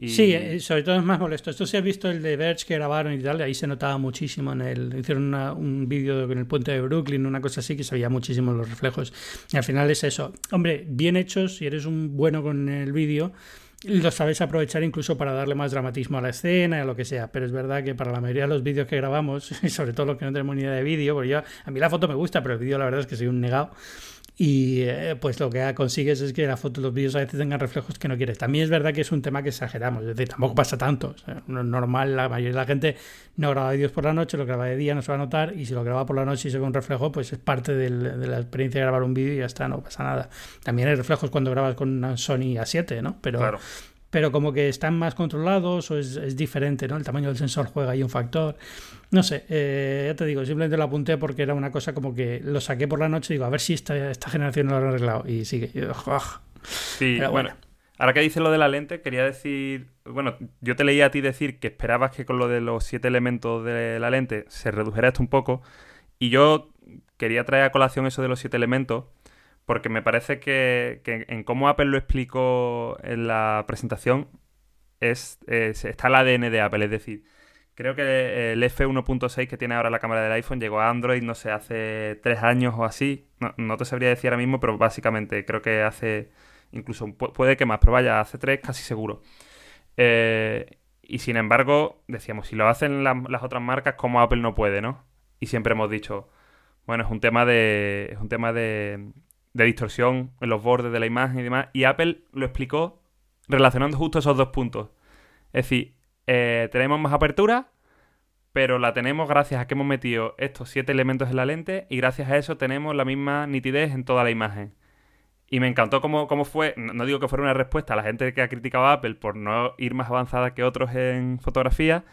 Sí, eh, sobre todo es más molesto. Esto se ha visto el de Verge que grabaron y tal, ahí se notaba muchísimo en el... Hicieron un vídeo en el puente de Brooklyn, una cosa así, que se veía muchísimo los reflejos. Y al final es eso. Hombre, bien hechos, si eres un bueno con el vídeo, lo sabes aprovechar incluso para darle más dramatismo a la escena y a lo que sea. Pero es verdad que para la mayoría de los vídeos que grabamos, y sobre todo los que no tenemos ni idea de vídeo, porque yo, a mí la foto me gusta, pero el vídeo la verdad es que soy un negado y eh, pues lo que consigues es que la foto, los vídeos a veces tengan reflejos que no quieres. También es verdad que es un tema que exageramos, es decir, tampoco pasa tanto. normal, la mayoría de la gente no graba vídeos por la noche, lo graba de día, no se va a notar, y si lo graba por la noche y se ve un reflejo, pues es parte de la experiencia de grabar un vídeo y ya está, no pasa nada. También hay reflejos cuando grabas con una Sony A7, ¿no? Pero, claro pero como que están más controlados o es, diferente, ¿no? El tamaño del sensor juega ahí un factor. No sé, eh, ya te digo, simplemente lo apunté porque era una cosa como que lo saqué por la noche y digo, a ver si esta, esta generación lo han arreglado. Y sigue. sí, bueno. Ahora que dices lo de la lente, quería decir, bueno, yo te leía a ti decir que esperabas que con lo de los siete elementos de la lente se redujera esto un poco, y yo quería traer a colación eso de los siete elementos, porque me parece que, en cómo Apple lo explicó en la presentación es, está el ADN de Apple, es decir, creo que el F1.6 que tiene ahora la cámara del iPhone llegó a Android, no sé, hace tres años o así, no, te sabría decir ahora mismo, pero básicamente creo que hace, incluso puede que más, pero vaya, hace tres casi seguro. Eh, y sin embargo, decíamos, si lo hacen las otras marcas, como Apple no puede, ¿no? Y siempre hemos dicho, bueno, es un tema de. Es un tema de, de distorsión en los bordes de la imagen y demás. Y Apple lo explicó relacionando justo esos dos puntos. Es decir, eh, tenemos más apertura, pero la tenemos gracias a que hemos metido estos siete elementos en la lente y gracias a eso tenemos la misma nitidez en toda la imagen. Y me encantó cómo, cómo fue, no digo que fuera una respuesta a la gente que ha criticado a Apple por no ir más avanzada que otros en fotografía,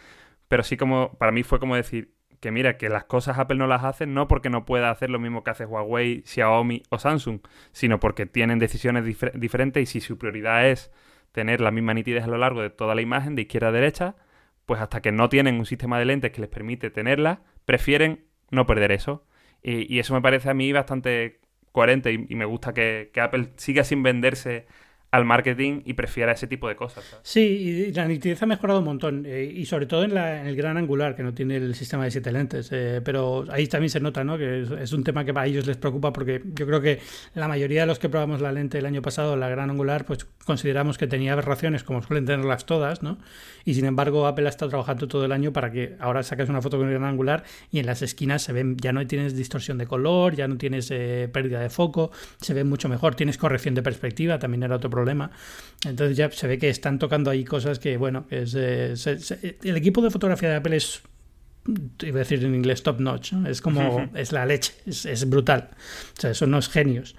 pero sí como, para mí fue como decir que mira, que las cosas Apple no las hace no porque no pueda hacer lo mismo que hace Huawei, Xiaomi o Samsung, sino porque tienen decisiones diferentes y si su prioridad es tener la misma nitidez a lo largo de toda la imagen, de izquierda a derecha, pues hasta que no tienen un sistema de lentes que les permite tenerla, prefieren no perder eso. Y, eso me parece a mí bastante coherente y, me gusta que, que, Apple siga sin venderse al marketing y prefiera ese tipo de cosas. Sí, y la nitidez ha mejorado un montón, eh, y sobre todo en, el gran angular, que no tiene el sistema de siete lentes, eh, pero ahí también se nota ¿no? que es, un tema que a ellos les preocupa porque yo creo que la mayoría de los que probamos la lente el año pasado, la gran angular, pues consideramos que tenía aberraciones como suelen tenerlas todas, ¿no? y sin embargo Apple ha estado trabajando todo el año para que ahora saques una foto con el gran angular y en las esquinas se ven, ya no tienes distorsión de color, ya no tienes eh, pérdida de foco, se ve mucho mejor, tienes corrección de perspectiva, también era otro problema. Entonces ya se ve que están tocando ahí cosas que, bueno, es, eh, el equipo de fotografía de Apple es iba a decir en inglés top notch, es como, es la leche, es, es, brutal. O sea, son unos genios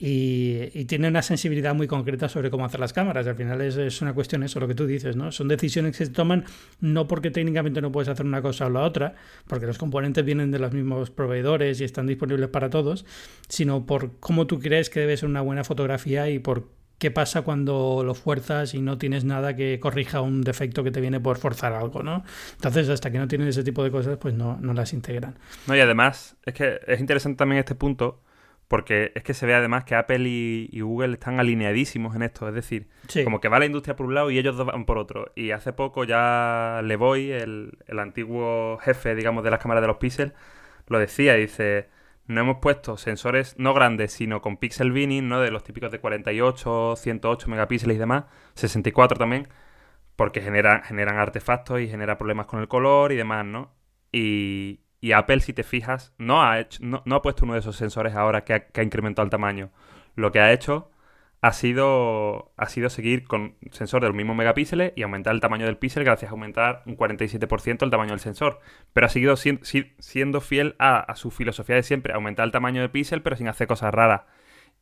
y, tiene una sensibilidad muy concreta sobre cómo hacer las cámaras. Al final es, una cuestión eso, lo que tú dices, ¿no? Son decisiones que se toman no porque técnicamente no puedes hacer una cosa o la otra, porque los componentes vienen de los mismos proveedores y están disponibles para todos, sino por cómo tú crees que debe ser una buena fotografía y por qué pasa cuando lo fuerzas y no tienes nada que corrija un defecto que te viene por forzar algo, ¿no? Entonces, hasta que no tienen ese tipo de cosas, pues no, no las integran. No, y además, es que es interesante también este punto porque es que se ve además que Apple y, Google están alineadísimos en esto. Es decir, como que va la industria por un lado y ellos dos van por otro. Y hace poco ya Levoy, el, el antiguo jefe, digamos, de las cámaras de los píxeles, lo decía. Dice, no hemos puesto sensores no grandes, sino con pixel binning, ¿no? De los típicos de 48, 108 megapíxeles y demás, 64 también, porque generan, generan artefactos y genera problemas con el color y demás, ¿no? Y, y Apple, si te fijas, no ha, hecho, no, ha puesto uno de esos sensores ahora que ha, incrementado el tamaño. Lo que ha hecho ha sido, ha sido seguir con sensor de los mismos megapíxeles y aumentar el tamaño del píxel gracias a aumentar un 47% el tamaño del sensor. Pero ha seguido siendo fiel a, su filosofía de siempre, aumentar el tamaño del píxel pero sin hacer cosas raras.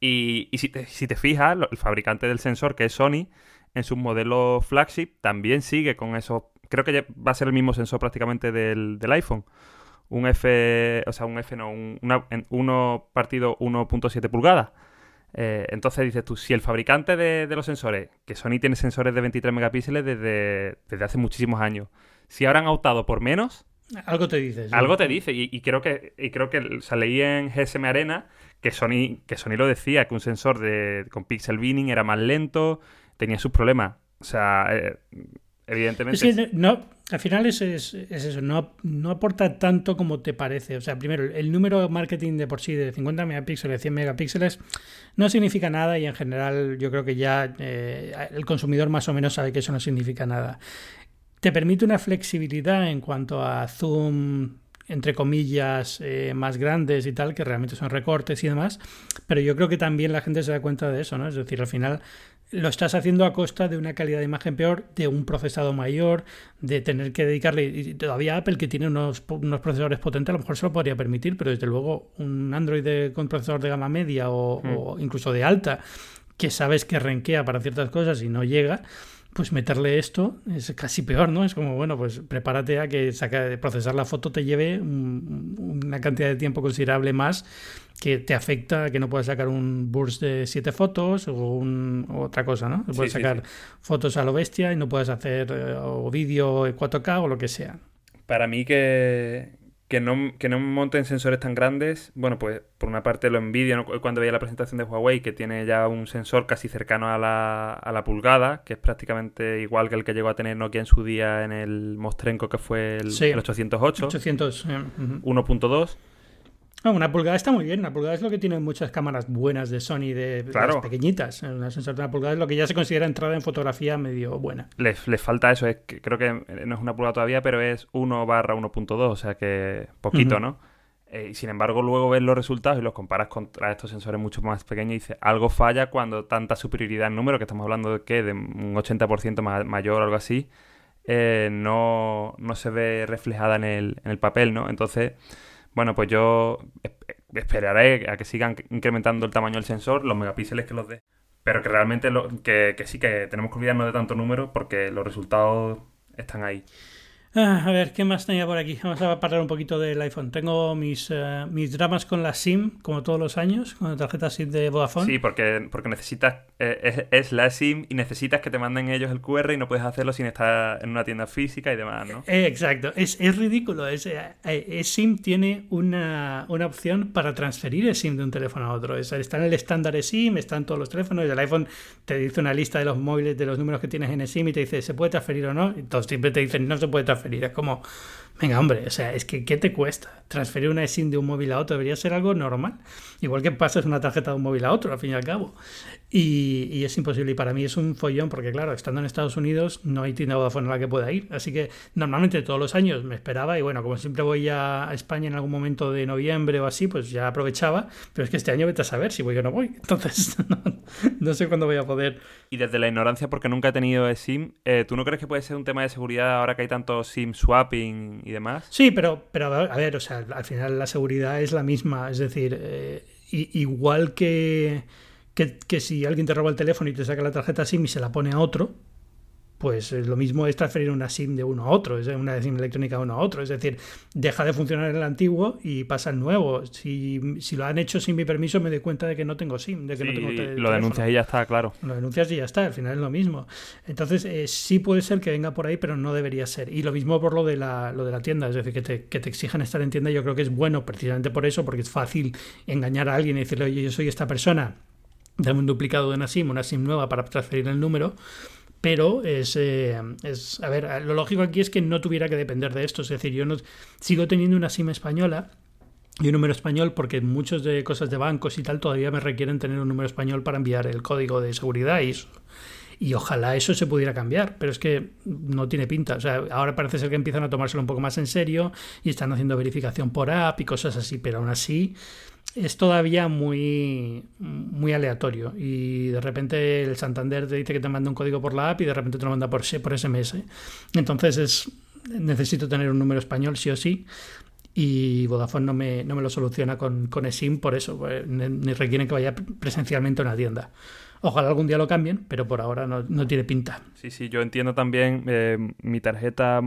Y, si, te, fijas, el fabricante del sensor, que es Sony, en su modelo flagship también sigue con eso. Creo que va a ser el mismo sensor prácticamente del, del iPhone un F, o sea, un F no, un, uno partido 1.7 pulgadas. Eh, entonces dices tú, si el fabricante de, los sensores, que Sony tiene sensores de 23 megapíxeles desde, desde hace muchísimos años, si ahora han optado por menos... Algo te dice. Algo te dice. Y, creo que, y creo que o leí en GSM Arena que Sony, que Sony lo decía, que un sensor de, con pixel binning era más lento, tenía sus problemas. O sea, eh, evidentemente. no, al final es, eso, no, no, aporta tanto como te parece. O sea, primero, el número de marketing de por sí de 50 megapíxeles, 100 megapíxeles, no significa nada y en general yo creo que ya eh, el consumidor más o menos sabe que eso no significa nada. Te permite una flexibilidad en cuanto a zoom, entre comillas, eh, más grandes y tal, que realmente son recortes y demás, pero yo creo que también la gente se da cuenta de eso, ¿no? Es decir, al final lo estás haciendo a costa de una calidad de imagen peor, de un procesado mayor, de tener que dedicarle. Y todavía Apple, que tiene unos, unos procesadores potentes, a lo mejor se lo podría permitir, pero desde luego un Android con procesador de gama media o, hmm. o incluso de alta, que sabes que renquea para ciertas cosas y no llega pues meterle esto es casi peor, ¿no? Es como, bueno, pues prepárate a que saca, procesar la foto te lleve una cantidad de tiempo considerable más que te afecta que no puedas sacar un burst de siete fotos o un, otra cosa, ¿no? Puedes sacar fotos a lo bestia y no puedes hacer eh, o vídeo en 4K o lo que sea. Para mí que, que no, que no monten sensores tan grandes, bueno, pues por una parte lo envidio cuando veía la presentación de Huawei, que tiene ya un sensor casi cercano a la, a la pulgada, que es prácticamente igual que el que llegó a tener Nokia en su día en el Mostrenco, que fue el, 808. 800, 1.2 una pulgada está muy bien. Una pulgada es lo que tienen muchas cámaras buenas de Sony, de, las pequeñitas. Una sensor de una pulgada es lo que ya se considera entrada en fotografía medio buena. Le, falta eso. Es que creo que no es una pulgada todavía, pero es 1 barra 1.2, o sea que poquito, ¿no? Eh, y sin embargo, luego ves los resultados y los comparas contra estos sensores mucho más pequeños y dices, algo falla cuando tanta superioridad en número, que estamos hablando de que de un 80% mayor o algo así, eh, no, se ve reflejada en el, en el papel, ¿no? Entonces, bueno, pues yo esperaré a que sigan incrementando el tamaño del sensor, los megapíxeles que los dé. Pero que realmente lo, que, que sí que tenemos que olvidarnos de tanto número porque los resultados están ahí. Ah, a ver, ¿qué más tenía por aquí? Vamos a parar un poquito del iPhone. Tengo mis, eh, mis dramas con la SIM, como todos los años, con la tarjeta SIM de Vodafone. Sí, porque, porque necesitas, eh, es, la SIM y necesitas que te manden ellos el QR y no puedes hacerlo sin estar en una tienda física y demás, ¿no? Eh, exacto, es, es ridículo. Es, SIM tiene una, una, opción para transferir SIM de un teléfono a otro. está en el estándar SIM, está en todos los teléfonos. El iPhone te dice una lista de los móviles, de los números que tienes en SIM y te dice, ¿se puede transferir o no? Entonces siempre te dicen, no se puede transferir es como, venga, hombre, o sea, es que ¿qué te cuesta? Transferir una SIM de un móvil a otro debería ser algo normal. Igual que pasas una tarjeta de un móvil a otro, al fin y al cabo. Y, es imposible. Y para mí es un follón, porque claro, estando en Estados Unidos no hay tienda Vodafone a la que pueda ir. Así que normalmente todos los años me esperaba y bueno, como siempre voy a España en algún momento de noviembre o así, pues ya aprovechaba. Pero es que este año vete a saber si voy o no voy. Entonces no, sé cuándo voy a poder. Y desde la ignorancia, porque nunca he tenido SIM, eh, ¿tú no crees que puede ser un tema de seguridad ahora que hay tanto SIM swapping y demás? Sí, pero, pero a ver, o sea, al final la seguridad es la misma. Es decir, eh, igual que que, si alguien te roba el teléfono y te saca la tarjeta SIM y se la pone a otro, pues lo mismo es transferir una SIM de uno a otro, es una SIM electrónica de uno a otro. Es decir, deja de funcionar el antiguo y pasa el nuevo. Si, lo han hecho sin mi permiso, me doy cuenta de que no tengo SIM, de que no tengo Lo denuncias y ya está, claro. Lo denuncias y ya está, al final es lo mismo. Entonces, eh, sí puede ser que venga por ahí, pero no debería ser. Y lo mismo por lo de la, lo de la tienda, es decir, que te, que te exijan estar en tienda, yo creo que es bueno precisamente por eso, porque es fácil engañar a alguien y decirle, oye, yo soy esta persona dame un duplicado de una SIM, una SIM nueva para transferir el número, pero es, eh, es, a ver, lo lógico aquí es que no tuviera que depender de esto, es decir, yo no sigo teniendo una SIM española y un número español porque muchas de cosas de bancos y tal todavía me requieren tener un número español para enviar el código de seguridad y Y ojalá eso se pudiera cambiar, pero es que no tiene pinta. O sea, ahora parece ser que empiezan a tomárselo un poco más en serio y están haciendo verificación por app y cosas así, pero aún así es todavía muy, muy aleatorio. Y de repente el Santander te dice que te manda un código por la app y de repente te lo manda por, por SMS. Entonces es, necesito tener un número español sí o sí. Y Vodafone no me, no me lo soluciona con, con eSIM por eso. Pues, ni requieren que vaya presencialmente a una tienda. Ojalá algún día lo cambien, pero por ahora no, no tiene pinta. Sí, sí, yo entiendo también. Eh, mi tarjeta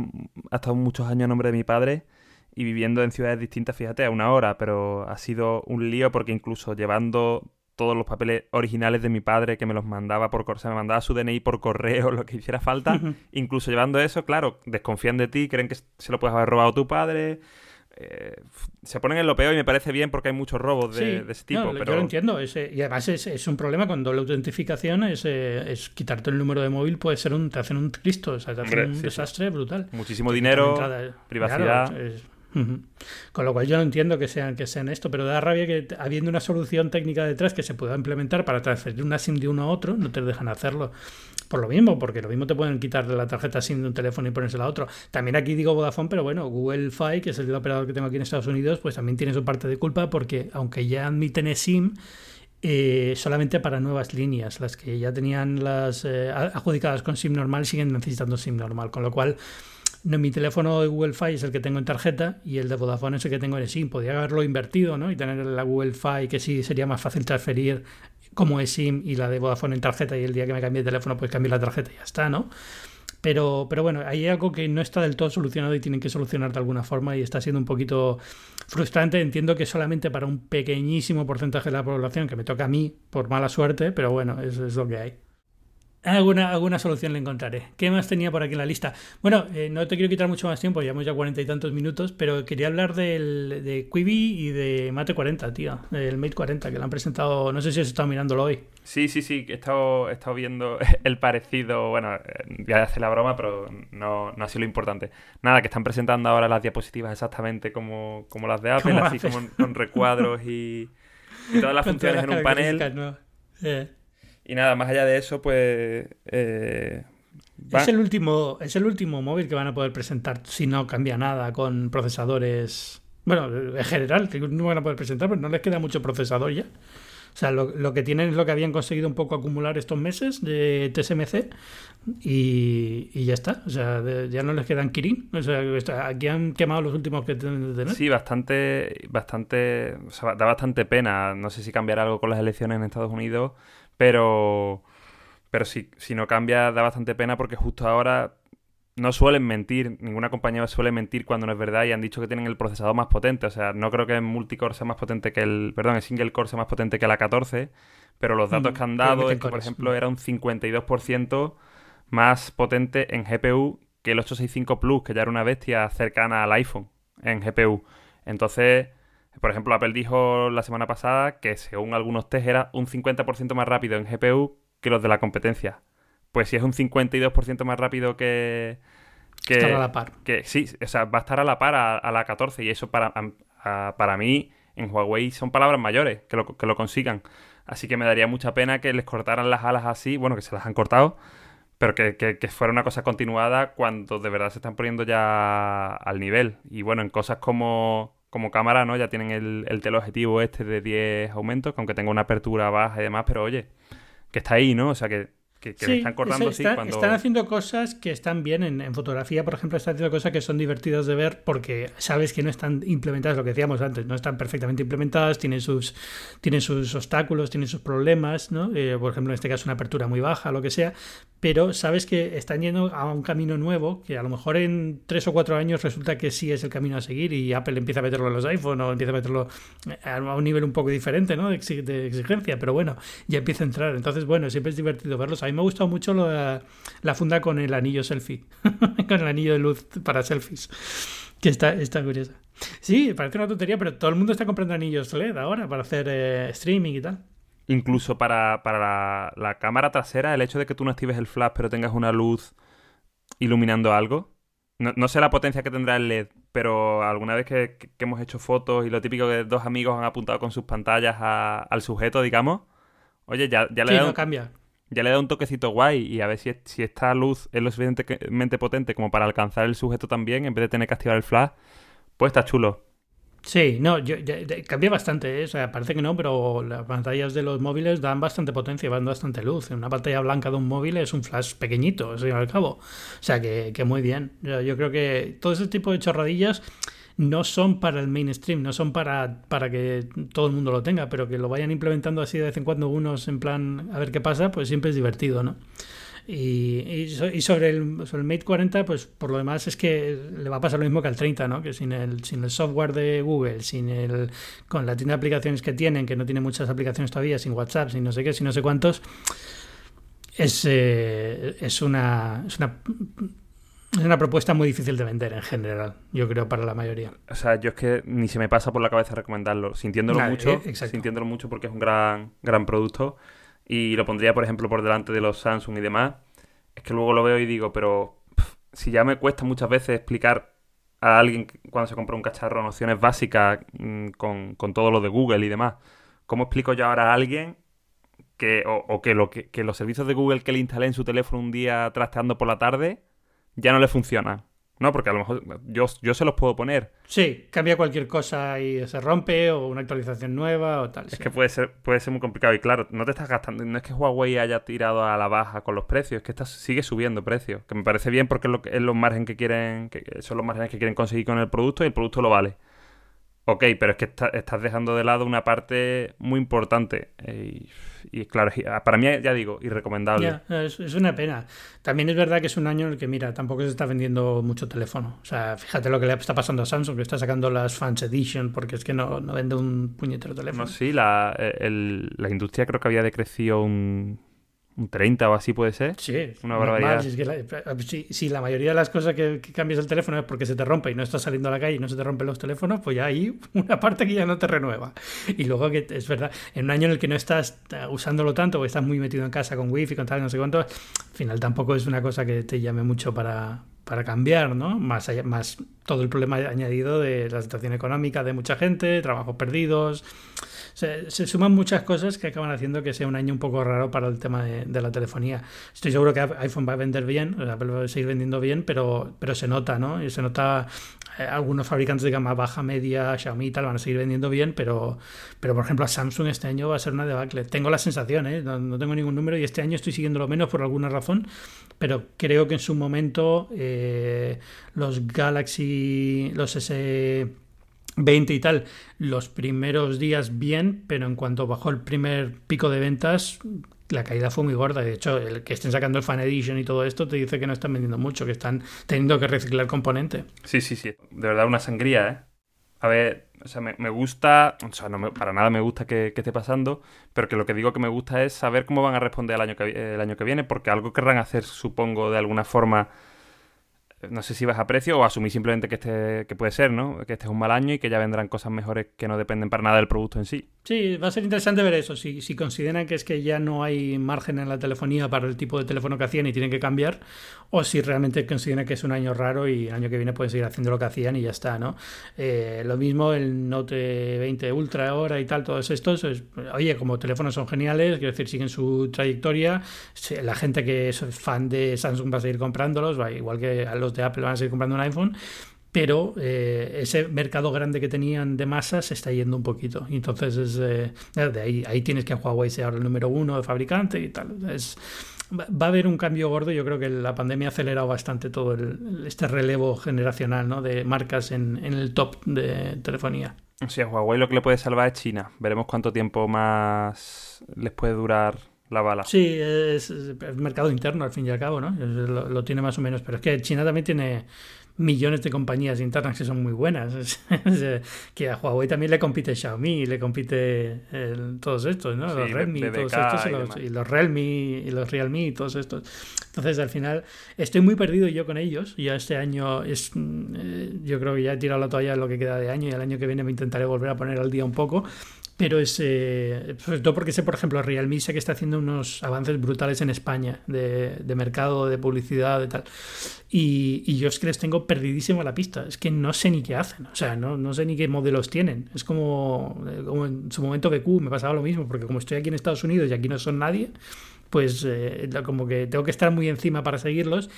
ha estado muchos años a nombre de mi padre y viviendo en ciudades distintas, fíjate, a una hora, pero ha sido un lío porque incluso llevando todos los papeles originales de mi padre que me los mandaba por correo, me mandaba su DNI por correo, lo que hiciera falta, incluso llevando eso, claro, desconfían de ti, creen que se lo puedes haber robado tu padre. Eh, se ponen en lo peor y me parece bien porque hay muchos robos de, ese tipo. pero... Yo lo entiendo. y además es, un problema cuando la autentificación es, es, quitarte el número de móvil, puede ser un, te hacen un Cristo, o sea, te hacen un desastre brutal. Muchísimo dinero, privacidad. Con lo cual yo no entiendo que sean, que sean esto, pero da rabia que habiendo una solución técnica detrás que se pueda implementar para transferir una SIM de uno a otro, no te dejan hacerlo. Por lo mismo, porque lo mismo te pueden quitar la tarjeta SIM de un teléfono y ponérsela a otro. También aquí digo Vodafone, pero bueno, Google Fi, que es el operador que tengo aquí en Estados Unidos, pues también tiene su parte de culpa porque aunque ya admiten SIM, eh, solamente para nuevas líneas. Las que ya tenían las eh, adjudicadas con SIM normal siguen necesitando SIM normal, con lo cual no, mi teléfono de Google Fi es el que tengo en tarjeta y el de Vodafone es el que tengo en SIM. Podría haberlo invertido ¿no? y tener la Google Fi que sí sería más fácil transferir como SIM y la de Vodafone en tarjeta y el día que me cambie el teléfono pues cambio la tarjeta y ya está, ¿no? Pero, pero bueno, hay algo que no está del todo solucionado y tienen que solucionar de alguna forma y está siendo un poquito frustrante. Entiendo que solamente para un pequeñísimo porcentaje de la población, que me toca a mí por mala suerte, pero bueno, eso es lo que hay. Alguna, alguna solución le encontraré. ¿Qué más tenía por aquí en la lista? Bueno, eh, no te quiero quitar mucho más tiempo, llevamos ya cuarenta y tantos minutos, pero quería hablar del, de Quibi y de Mate 40, tío, del Mate 40, que lo han presentado, no sé si has estado mirándolo hoy. Sí, sí, sí, he estado, he estado viendo el parecido, bueno, ya hace la broma, pero no, no ha sido lo importante. Nada, que están presentando ahora las diapositivas exactamente como, como las de Apple, así como con recuadros y, todas las funciones en un panel. Eh. Y nada, más allá de eso, pues... Eh, es, el último, es el último móvil que van a poder presentar si no cambia nada con procesadores Bueno, en general, no van a poder presentar, pero no les queda mucho procesador ya. O sea, lo, que tienen es lo que habían conseguido un poco acumular estos meses de TSMC y, ya está. O sea, ya no les quedan Kirin. O sea, aquí han quemado los últimos que tienen de tener. Sí, bastante, bastante, o sea, da bastante pena. No sé si cambiará algo con las elecciones en Estados Unidos, pero, pero si, si no cambia da bastante pena porque justo ahora no suelen mentir, ninguna compañía suele mentir cuando no es verdad y han dicho que tienen el procesador más potente. O sea, no creo que el multicore sea más potente que el. Perdón, el single core sea más potente que la 14, pero los datos mm, que han dado es que, por ejemplo, era un 52% más potente en GPU que el 865 Plus, que ya era una bestia cercana al iPhone en GPU. Entonces, por ejemplo, Apple dijo la semana pasada que según algunos test era un 50% más rápido en GPU que los de la competencia pues si es un 52% más rápido que, que... Estar a la par. Que, sí, o sea, va a estar a la par a, la 14 y eso para, para mí en Huawei son palabras mayores que lo, que lo consigan. Así que me daría mucha pena que les cortaran las alas así, bueno, que se las han cortado, pero que, que, fuera una cosa continuada cuando de verdad se están poniendo ya al nivel. Y bueno, en cosas como, como cámara, ¿no? Ya tienen el, el teleobjetivo este de 10 aumentos, aunque tenga una apertura baja y demás, pero oye, que está ahí, ¿no? O sea que que, están cortando, Están haciendo cosas que están bien en, fotografía, por ejemplo, están haciendo cosas que son divertidas de ver porque sabes que no están implementadas, lo que decíamos antes, no están perfectamente implementadas, tienen sus, tienen sus obstáculos, tienen sus problemas, ¿no? Eh, por ejemplo, en este caso una apertura muy baja, lo que sea, pero sabes que están yendo a un camino nuevo que a lo mejor en tres o cuatro años resulta que sí es el camino a seguir y Apple empieza a meterlo en los iPhone o empieza a meterlo a un nivel un poco diferente ¿no? de, exigencia, pero bueno, ya empieza a entrar. Entonces, bueno, siempre es divertido verlos. Mí me ha gustado mucho la, la funda con el anillo selfie, con el anillo de luz para selfies, que está, está curiosa. Sí, parece una tontería, pero todo el mundo está comprando anillos LED ahora para hacer eh, streaming y tal. Incluso para, la, cámara trasera, el hecho de que tú no actives el flash pero tengas una luz iluminando algo. No, sé la potencia que tendrá el LED, pero alguna vez que, hemos hecho fotos y lo típico que dos amigos han apuntado con sus pantallas al sujeto, digamos, oye, ya, ya le da un, cambia. Ya le da un toquecito guay y a ver si, si esta luz es lo suficientemente potente como para alcanzar el sujeto también, en vez de tener que activar el flash, pues está chulo. Sí, no, yo, cambia bastante, ¿eh? o sea, parece que no, pero las pantallas de los móviles dan bastante potencia, dan bastante luz. Una pantalla blanca de un móvil es un flash pequeñito, al fin y al cabo. O sea, que, que muy bien. Yo, creo que todo ese tipo de chorradillas no son para el mainstream, no son para, para que todo el mundo lo tenga, pero que lo vayan implementando así de vez en cuando unos en plan a ver qué pasa, pues siempre es divertido, ¿no? Y, sobre, el, sobre el Mate 40, pues por lo demás es que le va a pasar lo mismo que al 30, ¿no? Que sin el, sin el software de Google, sin el, con la tienda de aplicaciones que tienen, que no tiene muchas aplicaciones todavía, sin WhatsApp, sin no sé qué, sin no sé cuántos, es, eh, es una es una propuesta muy difícil de vender en general, yo creo, para la mayoría. O sea, yo es que ni se me pasa por la cabeza recomendarlo, sintiéndolo mucho, eh, sintiéndolo mucho porque es un gran, gran producto. Y lo pondría, por ejemplo, por delante de los Samsung y demás, es que luego lo veo y digo, pero si ya me cuesta muchas veces explicar a alguien cuando se compra un cacharro nociones básicas mm, con, todo lo de Google y demás, ¿cómo explico yo ahora a alguien que, o, que, lo, que, que, los servicios de Google que le instalé en su teléfono un día trasteando por la tarde ya no le funcionan? ¿no? Porque a lo mejor yo, yo se los puedo poner. Sí, cambia cualquier cosa y se rompe o una actualización nueva o tal. Es que puede ser, puede ser muy complicado y claro, no te estás gastando, no es que Huawei haya tirado a la baja con los precios, es que sigue subiendo precios, que me parece bien porque es, lo, es los márgenes que quieren, que son los márgenes que quieren conseguir con el producto y el producto lo vale. Ok, pero es que estás dejando de lado una parte muy importante. Y, claro, para mí, ya digo, irrecomendable. es, una pena. También es verdad que es un año en el que, mira, tampoco se está vendiendo mucho teléfono. O sea, fíjate lo que le está pasando a Samsung, que está sacando las Fans Edition, porque es que no, no vende un puñetero teléfono. No, sí, la, la industria creo que había decrecido un un 30 o así puede ser. Sí, una barbaridad. si, la mayoría de las cosas que, cambias el teléfono es porque se te rompe y no estás saliendo a la calle y no se te rompen los teléfonos, pues ya hay una parte que ya no te renueva. Y luego que es verdad, en un año en el que no estás usándolo tanto, o estás muy metido en casa con wifi, con tal, no sé cuánto, al final tampoco es una cosa que te llame mucho para, para cambiar, ¿no? Más, allá, más todo el problema añadido de la situación económica de mucha gente, trabajos perdidos se, suman muchas cosas que acaban haciendo que sea un año un poco raro para el tema de, la telefonía. Estoy seguro que iPhone va a vender bien, Apple va a seguir vendiendo bien, pero, pero se nota, ¿no? Y se nota eh, algunos fabricantes de gama baja, media, Xiaomi y tal van a seguir vendiendo bien, pero, pero por ejemplo a Samsung este año va a ser una debacle. Tengo la sensación, ¿eh? no, tengo ningún número y este año estoy siguiendo lo menos por alguna razón, pero creo que en su momento eh, los Galaxy, los S... 20 y tal, los primeros días bien, pero en cuanto bajó el primer pico de ventas, la caída fue muy gorda. De hecho, el que estén sacando el Fan Edition y todo esto te dice que no están vendiendo mucho, que están teniendo que reciclar componente. Sí, sí, sí. De verdad, una sangría, ¿eh? A ver, o sea, me, gusta, o sea, no para nada me gusta que, esté pasando, pero que lo que digo que me gusta es saber cómo van a responder el año que, el año que viene, porque algo querrán hacer, supongo, de alguna forma no sé si vas a precio o asumir simplemente que este que puede ser, ¿no? Que este es un mal año y que ya vendrán cosas mejores que no dependen para nada del producto en sí. Sí, va a ser interesante ver eso. Si, si consideran que es que ya no hay margen en la telefonía para el tipo de teléfono que hacían y tienen que cambiar, o si realmente consideran que es un año raro y el año que viene pueden seguir haciendo lo que hacían y ya está, ¿no? Eh, lo mismo el Note 20 Ultra ahora y tal, todos estos, oye, como teléfonos son geniales, quiero decir, siguen su trayectoria, la gente que es fan de Samsung va a seguir comprándolos, igual que los de Apple van a seguir comprando un iPhone, pero eh, ese mercado grande que tenían de masa se está yendo un poquito. Entonces es, eh, de ahí, ahí tienes que Huawei sea ahora el número uno de fabricante y tal. Es, va a haber un cambio gordo. Yo creo que la pandemia ha acelerado bastante todo este relevo generacional ¿no? de marcas en, en, el top de telefonía. Sí, a Huawei lo que le puede salvar es China. Veremos cuánto tiempo más les puede durar la bala. Sí, es, mercado interno al fin y al cabo, ¿no? Lo, tiene más o menos, pero es que China también tiene millones de compañías internas que son muy buenas. que a Huawei también le compite Xiaomi, le compite todos estos, ¿no? los Redmi, todos estos, y los, y los, Realme y los Realme y todos estos. Entonces, al final, estoy muy perdido yo con ellos. Ya este año es, mm, eh, yo creo que ya he tirado la toalla lo que queda de año y el año que viene me intentaré volver a poner al día un poco pero es eh, sobre todo porque sé, por ejemplo, Realme sé que está haciendo unos avances brutales en España de, de mercado, de publicidad, de tal. Y, y, yo es que les tengo perdidísimo la pista. Es que no sé ni qué hacen. O sea, no, no sé ni qué modelos tienen. Es como, eh, como en su momento BQ me pasaba lo mismo, porque como estoy aquí en Estados Unidos y aquí no son nadie, pues eh, como que tengo que estar muy encima para seguirlos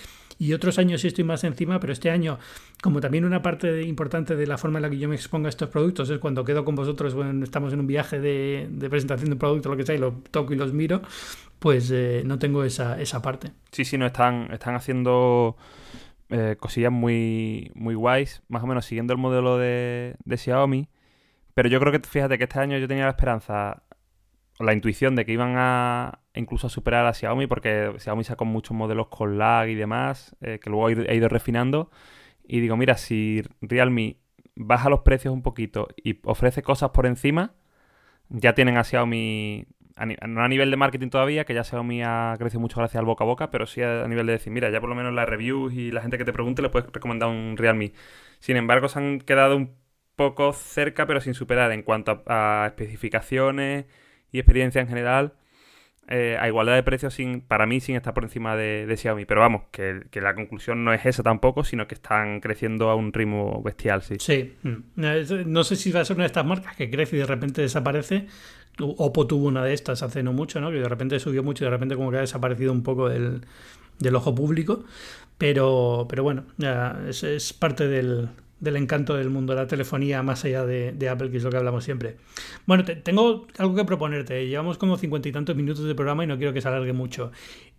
y otros años sí estoy más encima, pero este año, como también una parte importante de la forma en la que yo me expongo a estos productos es cuando quedo con vosotros, bueno, estamos en un viaje de, presentación de un producto, lo que sea, y lo toco y los miro, pues eh, no tengo esa, esa parte. Sí, sí, no, están, están haciendo eh, cosillas muy, muy guays, más o menos siguiendo el modelo de, de Xiaomi. Pero yo creo que, fíjate que este año yo tenía la esperanza la intuición de que iban a incluso a superar a Xiaomi, porque Xiaomi sacó muchos modelos con lag y demás, eh, que luego he ido refinando. Y digo, mira, si Realme baja los precios un poquito y ofrece cosas por encima, ya tienen a Xiaomi, no a nivel de marketing todavía, que ya Xiaomi ha crecido mucho gracias al boca a boca, pero sí a, nivel de decir, mira, ya por lo menos las reviews y la gente que te pregunte le puedes recomendar un Realme. Sin embargo, se han quedado un poco cerca, pero sin superar en cuanto a especificaciones y experiencia en general eh, a igualdad de precios sin, para mí sin estar por encima de, Xiaomi. Pero vamos, que, la conclusión no es esa tampoco, sino que están creciendo a un ritmo bestial, sí. Sí. Mm. Eh, no sé si va a ser una de estas marcas que crece y de repente desaparece. Oppo tuvo una de estas hace no mucho, ¿no? Que de repente subió mucho y de repente como que ha desaparecido un poco del, ojo público. Pero, pero bueno, es parte del, del encanto del mundo de la telefonía más allá de, Apple, que es lo que hablamos siempre. Bueno, tengo algo que proponerte. Llevamos como cincuenta y tantos minutos de programa y no quiero que se alargue mucho.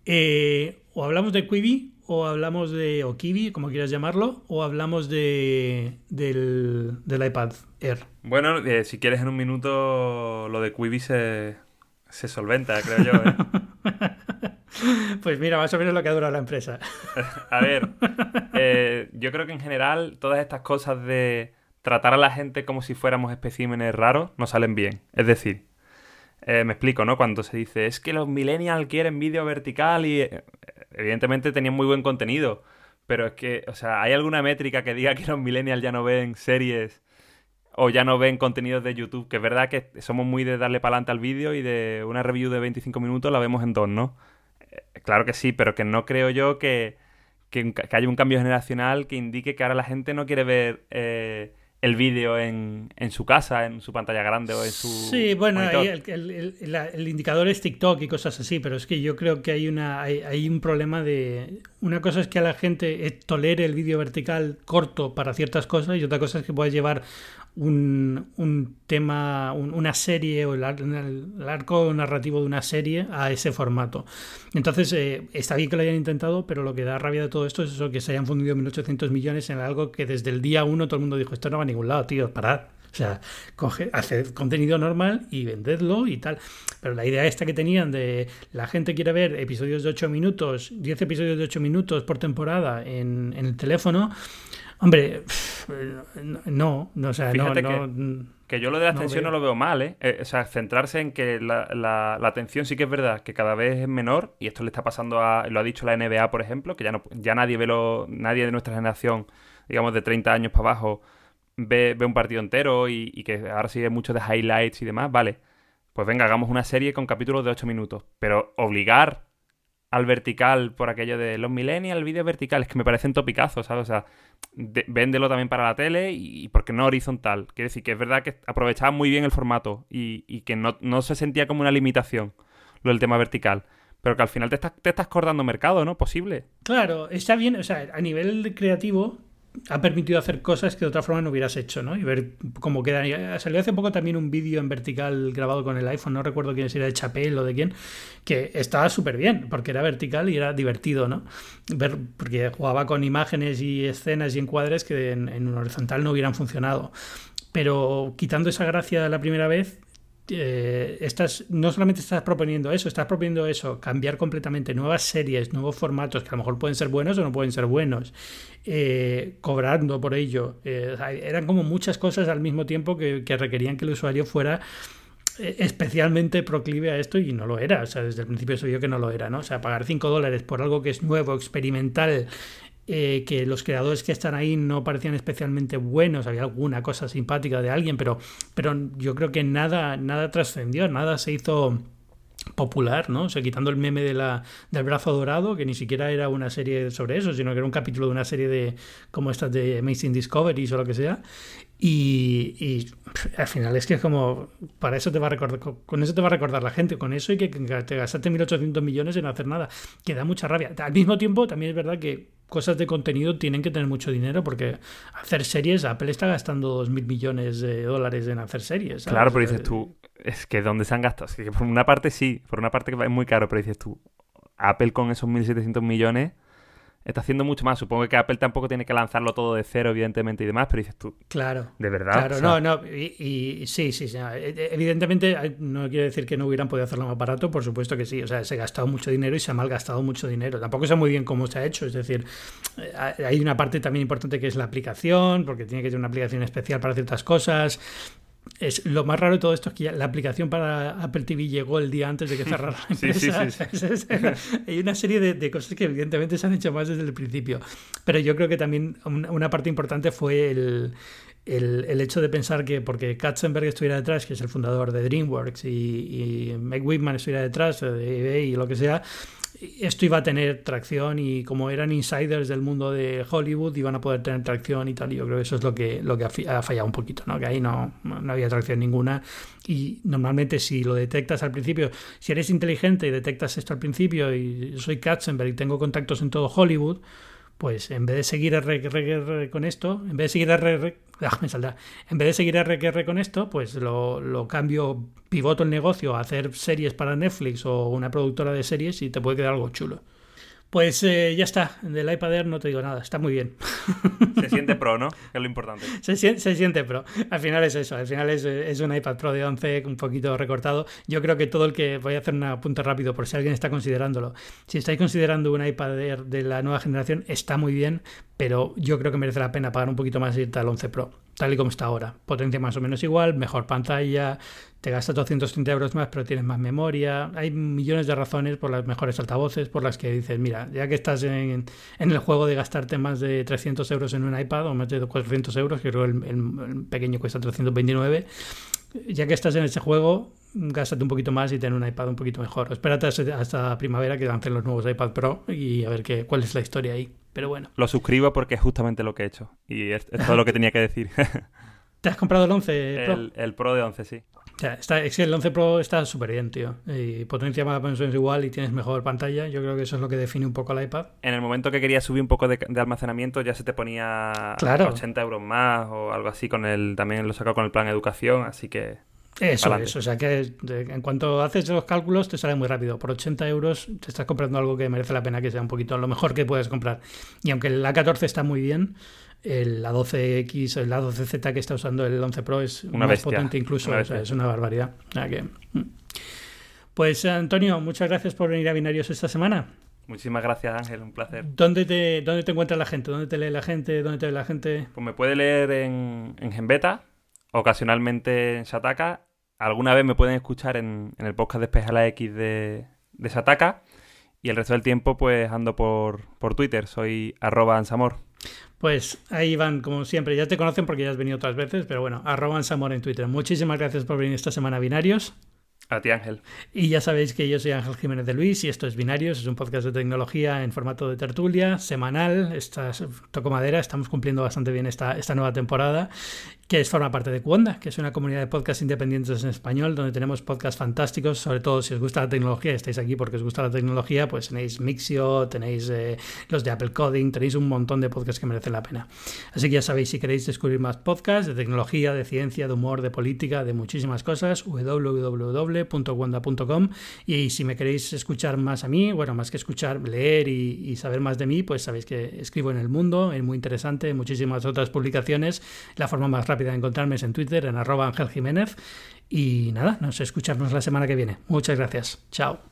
Eh, o hablamos de Quibi, o hablamos de o Kiwi, como quieras llamarlo, o hablamos de del, iPad Air. Bueno, eh, si quieres en un minuto lo de Quibi se, se solventa, creo yo. ¿eh? Pues mira, más o menos lo que ha durado la empresa. A ver, eh, yo creo que en general todas estas cosas de tratar a la gente como si fuéramos especímenes raros no salen bien. Es decir, eh, me explico, ¿no? Cuando se dice, es que los millennials quieren vídeo vertical y eh, evidentemente tenían muy buen contenido, pero es que, o sea, ¿hay alguna métrica que diga que los millennials ya no ven series o ya no ven contenidos de YouTube? Que es verdad que somos muy de darle para adelante al vídeo y de una review de 25 minutos la vemos en dos, ¿no? Claro que sí, pero que no creo yo que, haya un cambio generacional que indique que ahora la gente no quiere ver eh, el vídeo en, en, su casa, en su pantalla grande o en su. Sí, bueno, el, el, el, indicador es TikTok y cosas así, pero es que yo creo que hay, una, hay, hay un problema de. Una cosa es que a la gente tolere el vídeo vertical corto para ciertas cosas y otra cosa es que puedes llevar un, un tema, una serie o el, arco narrativo de una serie a ese formato. Entonces, eh, está bien que lo hayan intentado, pero lo que da rabia de todo esto es eso, que se hayan fundido 1.800 millones en algo que desde el día uno todo el mundo dijo, esto no va a ningún lado, tío, parad. O sea, coge, haced contenido normal y vendedlo y tal. Pero la idea esta que tenían de la gente quiere ver episodios de 8 minutos, 10 episodios de 8 minutos por temporada en el teléfono, Hombre, no, no, o sea, no, que, yo lo de la atención no lo veo mal, ¿eh? ¿eh? O sea, centrarse en que la, la, atención sí que es verdad que cada vez es menor, y esto le está pasando a, lo ha dicho la NBA, por ejemplo, que ya no, ya nadie ve lo, nadie de nuestra generación, digamos de 30 años para abajo, ve, ve un partido entero y, y, que ahora sigue mucho de highlights y demás, vale. Pues venga, hagamos una serie con capítulos de 8 minutos. Pero obligar al vertical por aquello de los millennials, vídeos verticales, que me parecen topicazos, ¿sabes? O sea, véndelo también para la tele y, por qué no horizontal. Quiere decir que es verdad que aprovechaba muy bien el formato y, que no, se sentía como una limitación lo del tema vertical. Pero que al final te estás, te estás cortando mercado, ¿no? Posible. Claro, está bien, o sea, a nivel creativo ha permitido hacer cosas que de otra forma no hubieras hecho, ¿no? Y ver cómo queda. Salió hace poco también un vídeo en vertical grabado con el iPhone, no recuerdo quién era de Chapel o de quién, que estaba súper bien, porque era vertical y era divertido, ¿no? Ver, porque jugaba con imágenes y escenas y encuadres que en, en un horizontal no hubieran funcionado. Pero quitando esa gracia la primera vez, eh, estás, no solamente estás proponiendo eso, estás proponiendo eso, cambiar completamente nuevas series, nuevos formatos que a lo mejor pueden ser buenos o no pueden ser buenos, eh, cobrando por ello. Eh, eran como muchas cosas al mismo tiempo que, que requerían que el usuario fuera especialmente proclive a esto y no lo era. O sea, desde el principio se vio que no lo era, ¿no? O sea, pagar 5 dólares por algo que es nuevo, experimental, eh, que los creadores que están ahí no parecían especialmente buenos, había alguna cosa simpática de alguien, pero, pero yo creo que nada, nada trascendió, nada se hizo popular, ¿no? O sea, quitando el meme de la, del brazo dorado, que ni siquiera era una serie sobre eso, sino que era un capítulo de una serie de como estas de Amazing Discoveries o lo que sea. Y, y al final es que es como, para eso te va a recordar, con eso te va a recordar la gente, con eso y que te gastaste 1.800 millones en hacer nada, que da mucha rabia. Al mismo tiempo, también es verdad que cosas de contenido tienen que tener mucho dinero porque hacer series, Apple está gastando 2.000 millones de dólares en hacer series. Claro, pero dices tú, es que ¿dónde se han gastado? Es que por una parte sí, por una parte es muy caro, pero dices tú, Apple con esos 1.700 millones está haciendo mucho más. Supongo que Apple tampoco tiene que lanzarlo todo de cero, evidentemente, y demás, pero dices tú. Claro. De verdad. Claro, no, no. Y, sí, sí, sí. Evidentemente, no quiere decir que no hubieran podido hacerlo más barato, por supuesto que sí. O sea, se ha gastado mucho dinero y se ha malgastado mucho dinero. Tampoco sé muy bien cómo se ha hecho. Es decir, eh, hay una parte también importante que es la aplicación, porque tiene que tener una aplicación especial para ciertas cosas es, lo más raro de todo esto es que la aplicación para Apple TV llegó el día antes de que cerrara la empresa. Hay una serie de, cosas que evidentemente se han hecho más desde el principio. Pero yo creo que también una, parte importante fue el, el, hecho de pensar que porque Katzenberg estuviera detrás, que es el fundador de DreamWorks, y, y Meg Whitman estuviera detrás, de eBay y lo que sea, esto iba a tener tracción y como eran insiders del mundo de Hollywood iban a poder tener tracción y tal. Yo creo que eso es lo que, lo que ha fallado un poquito, ¿no? que ahí no, no había tracción ninguna. Y normalmente si lo detectas al principio, si eres inteligente y detectas esto al principio y soy Katzenberg y tengo contactos en todo Hollywood, pues en vez de seguir R, con esto, en vez de seguir R, ah. En vez de seguir R, con esto, pues lo, lo, cambio, pivoto el negocio a hacer series para Netflix o una productora de series y te puede quedar algo chulo. Pues eh, ya está, del iPad Air no te digo nada, está muy bien. Se siente pro, ¿no? Que es lo importante. Se, se siente pro. Al final es eso, al final es, es, un iPad Pro de 11 un poquito recortado. Yo creo que todo el que, voy a hacer un apunte rápido por si alguien está considerándolo. Si estáis considerando un iPad Air de la nueva generación, está muy bien, pero yo creo que merece la pena pagar un poquito más y irte al 11 Pro, tal y como está ahora. Potencia más o menos igual, mejor pantalla, te gastas 230 euros más, pero tienes más memoria. Hay millones de razones por las mejores altavoces, por las que dices, mira, ya que estás en, el juego de gastarte más de 300 euros en un iPad o más de 400 euros, que creo que el, pequeño cuesta 329, ya que estás en ese juego, gástate un poquito más y ten un iPad un poquito mejor. Espérate hasta primavera que lancen los nuevos iPad Pro y a ver qué, cuál es la historia ahí. Pero bueno. Lo suscribo porque es justamente lo que he hecho y es todo lo que tenía que decir. ¿Te has comprado el 11 Pro? El, Pro de 11, sí. Está, es que el 11 Pro está súper bien, tío. Y potencia más o menos igual y tienes mejor pantalla. Yo creo que eso es lo que define un poco el iPad. En el momento que querías subir un poco de, almacenamiento ya se te ponía 80 euros más o algo así. con el También lo sacado con el plan educación, así que... Eso es, o sea que en cuanto haces los cálculos te sale muy rápido. Por 80 euros te estás comprando algo que merece la pena que sea un poquito lo mejor que puedes comprar. Y aunque el A14 está muy bien, el A12X, el A12Z que está usando el 11 Pro es más potente incluso, es una barbaridad. Mm. Pues Antonio, muchas gracias por venir a Binarios esta semana. Muchísimas gracias Ángel, un placer. ¿Dónde te, dónde te encuentra la gente? ¿Dónde te lee la gente? ¿Dónde te ve la gente? Pues me puede leer en, en Genbeta, ocasionalmente en Sataka. Alguna vez me pueden escuchar en, el podcast de Espejala X de, de Sataka. Y el resto del tiempo, pues ando por, por Twitter. Soy arroba ansamor. Pues ahí van, como siempre. Ya te conocen porque ya has venido otras veces, pero bueno, arroba ansamor en Twitter. Muchísimas gracias por venir esta semana Binarios. A ti, Ángel. Y ya sabéis que yo soy Ángel Jiménez de Luis y esto es Binarios, es un podcast de tecnología en formato de tertulia, semanal. Esta, toco madera, estamos cumpliendo bastante bien esta, esta nueva temporada que forma parte de Cuonda, que es una comunidad de podcasts independientes en español, donde tenemos podcasts fantásticos, sobre todo si os gusta la tecnología, estáis aquí porque os gusta la tecnología, pues tenéis Mixio, tenéis eh, los de Apple Coding, tenéis un montón de podcasts que merecen la pena. Así que ya sabéis, si queréis descubrir más podcasts de tecnología, de ciencia, de humor, de política, de muchísimas cosas, www.wanda.com y si me queréis escuchar más a mí, bueno, más que escuchar, leer y, saber más de mí, pues sabéis que escribo en El Mundo, es muy interesante, muchísimas otras publicaciones, la forma más rápida de encontrarme en Twitter, en arroba Ángel Jiménez. Y nada, nos escuchamos la semana que viene. Muchas gracias. Chao.